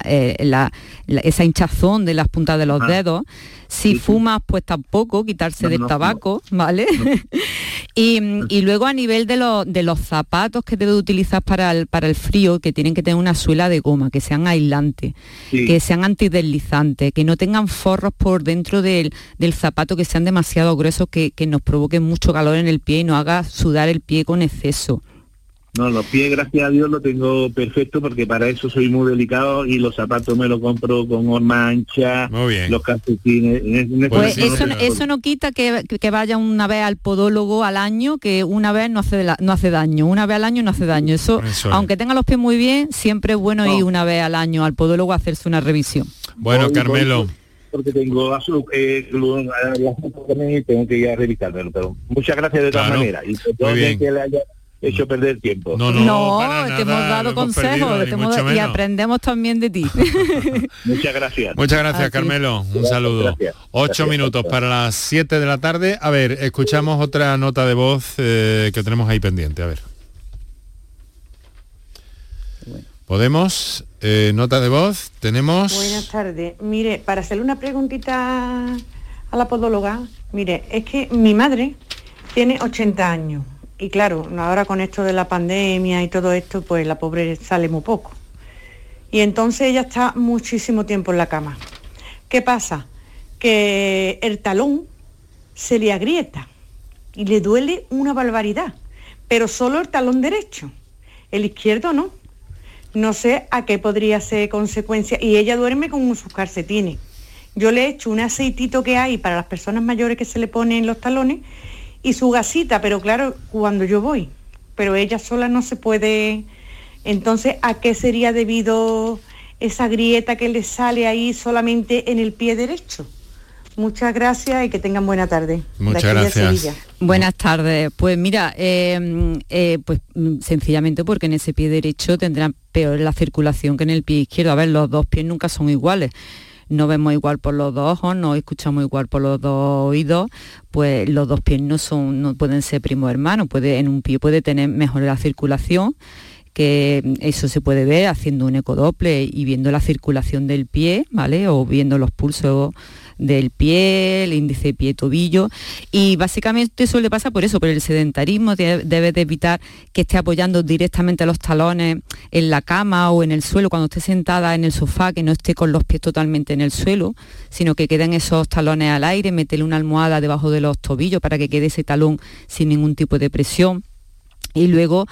eh, la, esa hinchazón de las puntas de los dedos. Si fumas, pues tampoco, quitarse del tabaco, ¿vale? y, luego a nivel de, de los zapatos que debe utilizar para el, para el frío, que tienen que tener una suela de goma, que sean aislantes, que sean antideslizantes, que no tengan forros por dentro del, zapato, que sean demasiado gruesos, que, que nos provoquen mucho calor en el pie y no haga sudar el pie con exceso. No, los pies, gracias a Dios, lo tengo perfecto porque para eso soy muy delicado y los zapatos me los compro con horma ancha, los calcetines. Pues eso, eso no quita que, vaya una vez al podólogo al año, que una vez no hace, no hace daño, una vez al año no hace daño. Eso, aunque tenga los pies muy bien, siempre es bueno ir una vez al año al podólogo a hacerse una revisión. Bueno, Carmelo porque tengo azul, eh, tengo que ir a revisarlo, pero muchas gracias de todas maneras. Y que le haya hecho perder tiempo. No, no, te hemos dado consejos y aprendemos también de ti. Muchas gracias. Muchas gracias, Carmelo. Un saludo. Ocho minutos para las siete de la tarde. A ver, escuchamos otra nota de voz eh, que tenemos ahí pendiente. A ver. ¿Podemos? Eh, nota de voz. Tenemos... Buenas tardes. Mire, para hacerle una preguntita a la podóloga, mire, es que mi madre tiene 80 años y claro, ahora con esto de la pandemia y todo esto, pues la pobre sale muy poco. Y entonces ella está muchísimo tiempo en la cama. ¿Qué pasa? Que el talón se le agrieta y le duele una barbaridad, pero solo el talón derecho, el izquierdo no. No sé a qué podría ser consecuencia. Y ella duerme con sus calcetines. Yo le he hecho un aceitito que hay para las personas mayores que se le ponen los talones y su gasita, pero claro, cuando yo voy, pero ella sola no se puede. Entonces, ¿a qué sería debido esa grieta que le sale ahí solamente en el pie derecho? Muchas gracias y que tengan buena tarde. Muchas gracias. Buenas tardes. Pues mira, em, eh, pues mm, sencillamente porque en ese pie derecho tendrán peor la circulación que en el pie izquierdo. A ver, los dos pies nunca son iguales no vemos igual por los dos ojos, no escuchamos igual por los dos oídos, pues los dos pies no, son, no pueden ser primo hermanos, puede, en un pie puede tener mejor la circulación que eso se puede ver haciendo un ecodople y viendo la circulación del pie, ¿vale? O viendo los pulsos del pie, el índice pie tobillo y básicamente eso le pasa por eso, por el sedentarismo, debe de evitar que esté apoyando directamente los talones en la cama o en el suelo cuando esté sentada en el sofá, que no esté con los pies totalmente en el suelo, sino que queden esos talones al aire, meterle una almohada debajo de los tobillos para que quede ese talón sin ningún tipo de presión. Y luego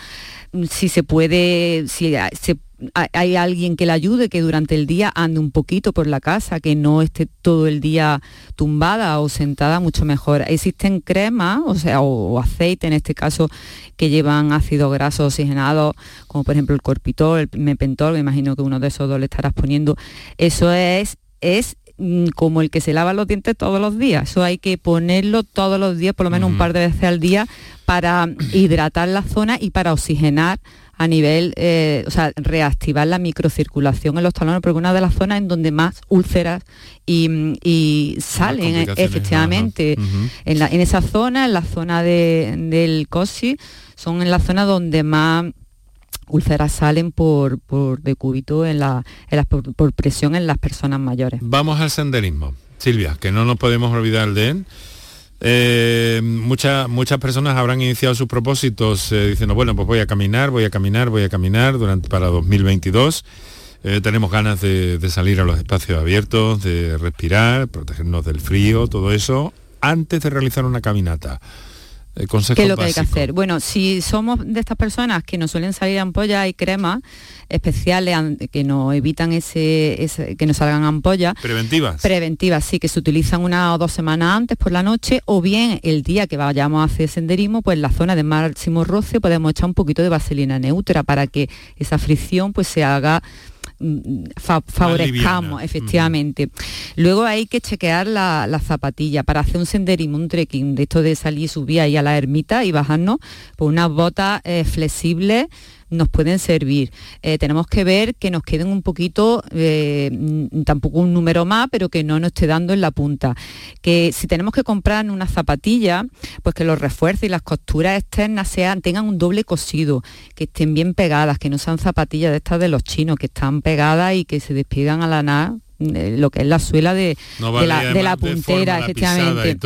si se puede, si se hay alguien que la ayude, que durante el día ande un poquito por la casa, que no esté todo el día tumbada o sentada, mucho mejor. Existen cremas, o sea, o, aceite en este caso, que llevan ácido graso oxigenado, como por ejemplo el corpitol, el mepentol, me imagino que uno de esos dos le estarás poniendo. Eso es, es mm, como el que se lava los dientes todos los días. Eso hay que ponerlo todos los días, por lo menos un par de veces al día, para hidratar la zona y para oxigenar a nivel, eh, o sea, reactivar la microcirculación en los talones, porque una de las zonas en donde más úlceras y, salen, efectivamente, en, esa zona, en la zona del COSI, son en la zona donde más úlceras salen por, por decúbito en la, por presión en las personas mayores. Vamos al senderismo. Silvia, que no nos podemos olvidar de él. Eh, muchas personas habrán iniciado sus propósitos eh, diciendo, bueno, pues voy a caminar, voy a caminar, voy a caminar durante para 2022. Eh, tenemos ganas de, salir a los espacios abiertos, de respirar, protegernos del frío, todo eso, antes de realizar una caminata. ¿Qué es lo que hay que hacer? Bueno, si somos de estas personas que nos suelen salir ampollas y cremas especiales que nos evitan ese, que nos salgan ampollas. Preventivas. Preventivas, sí, que se utilizan una o dos semanas antes por la noche o bien el día que vayamos a hacer senderismo, pues en la zona de máximo roce podemos echar un poquito de vaselina neutra para que esa fricción pues se haga Mm, favorezcamos, efectivamente. Luego hay que chequear la, zapatilla para hacer un senderismo, un trekking, de esto de salir, subir ahí a la ermita y bajarnos, por unas botas eh, flexibles nos pueden servir. Eh, tenemos que ver que nos queden un poquito, eh, mm, tampoco un número más, pero que no nos esté dando en la punta. Que si tenemos que comprar una zapatilla, pues que los refuerzos y las costuras externas sean, tengan un doble cosido, que estén bien pegadas, que no sean zapatillas de estas de los chinos, que están pegadas y que se despidan a la nada eh, lo que es la suela de, la, puntera, efectivamente.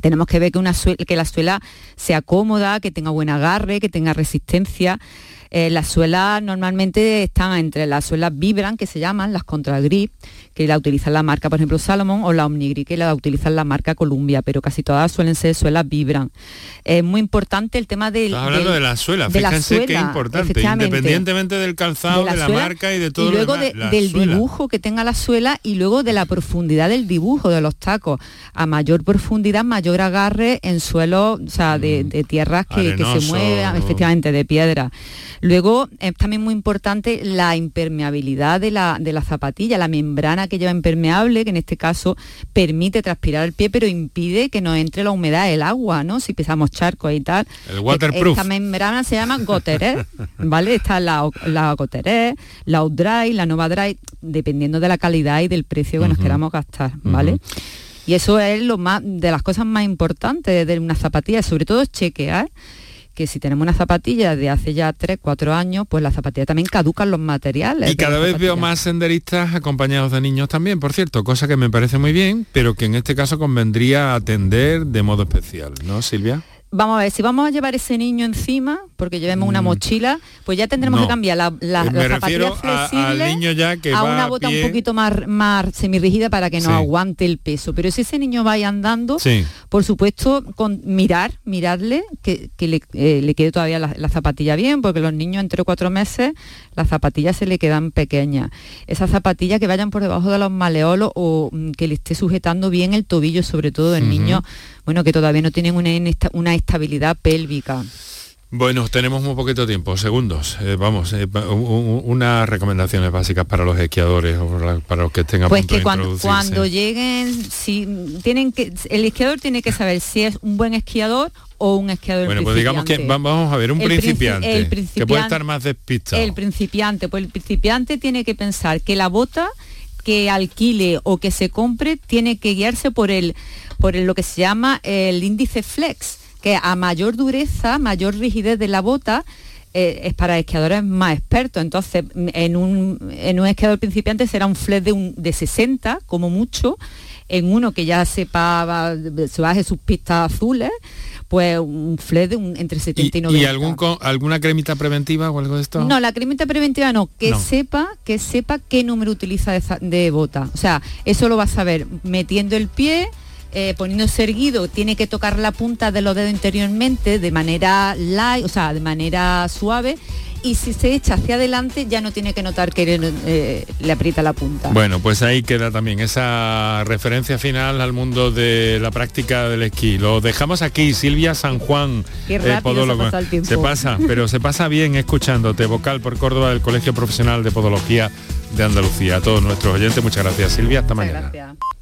Tenemos que ver que, una que la suela sea cómoda, que tenga buen agarre, que tenga resistencia. Eh, las suelas normalmente están entre las suelas Vibran, que se llaman, las contra grip, que la utilizan la marca, por ejemplo, Salomon, o la Omnigrip, que la utilizan la marca Columbia, pero casi todas suelen ser suelas Vibran. Es muy importante el tema del... Estás hablando de la suela, fíjense qué importante, independientemente del calzado, de la, marca y de todo Y luego del dibujo que tenga la suela y luego de la profundidad del dibujo de los tacos. A mayor profundidad, mayor agarre en suelo, o sea, de, mm. tierras que, que se muevan, efectivamente, de piedra. Luego es también muy importante la impermeabilidad de la, zapatilla, la membrana que lleva impermeable, que en este caso permite transpirar el pie, pero impide que nos entre la humedad el agua, ¿no? Si pisamos charcos y tal. El waterproof. Esta membrana se llama Goteret, ¿vale? Está la, la Goteret, la Dry, la Nova Dry, dependiendo de la calidad y del precio que nos queramos gastar, ¿vale? Y eso es lo más de las cosas más importantes de una zapatilla, sobre todo chequear que si tenemos una zapatilla de hace ya 3, 4 años, pues las zapatillas también caducan los materiales. Y cada vez veo más senderistas acompañados de niños también, por cierto, cosa que me parece muy bien, pero que en este caso convendría atender de modo especial, ¿no, Silvia? Vamos a ver, si vamos a llevar ese niño encima, porque llevemos una mm. mochila, pues ya tendremos que cambiar la, la, zapatilla flexible a, una bota un poquito más, más semirrígida para que no aguante el peso. Pero si ese niño vaya andando, por supuesto, con mirar, mirarle, que, eh, le, quede todavía la, zapatilla bien, porque los niños entre cuatro meses, las zapatillas se le quedan pequeñas. Esas zapatillas que vayan por debajo de los maleolos o mm, que le esté sujetando bien el tobillo, sobre todo en niños bueno, que todavía no tienen una, estabilidad pélvica. Bueno, tenemos muy poquito tiempo, segundos. Eh, vamos, eh, unas recomendaciones básicas para los esquiadores o para los que tengan Pues que cuando, cuando, lleguen, si tienen que, el esquiador tiene que saber si es un buen esquiador o un esquiador Bueno, pues digamos que vamos a ver, un principiante, el principiante, que puede estar más despistado. El principiante, pues el principiante tiene que pensar que la bota que alquile o que se compre tiene que guiarse por el por lo que se llama el índice flex, que a mayor dureza, mayor rigidez de la bota, eh, es para esquiadores más expertos. Entonces, en un, en un esquiador principiante será un flex de, un, de 60, como mucho, en uno que ya sepa, se baje sus pistas azules, pues un flex de un, entre 70 y, 90. ¿Y algún, alguna cremita preventiva o algo de esto? No, la cremita preventiva no, que sepa, que sepa qué número utiliza de, de, bota. O sea, eso lo va a saber metiendo el pie, eh, poniéndose erguido, tiene que tocar la punta de los dedos interiormente de manera light, o sea, de manera suave y si se echa hacia adelante ya no tiene que notar que eh, le aprieta la punta. Bueno, pues ahí queda también esa referencia final al mundo de la práctica del esquí. Lo dejamos aquí, Silvia San Juan, Qué podólogo. Se, se pasa, pero se pasa bien escuchándote, vocal por Córdoba del Colegio Profesional de Podología de Andalucía. A todos nuestros oyentes, muchas gracias Silvia, hasta mañana. Gracias.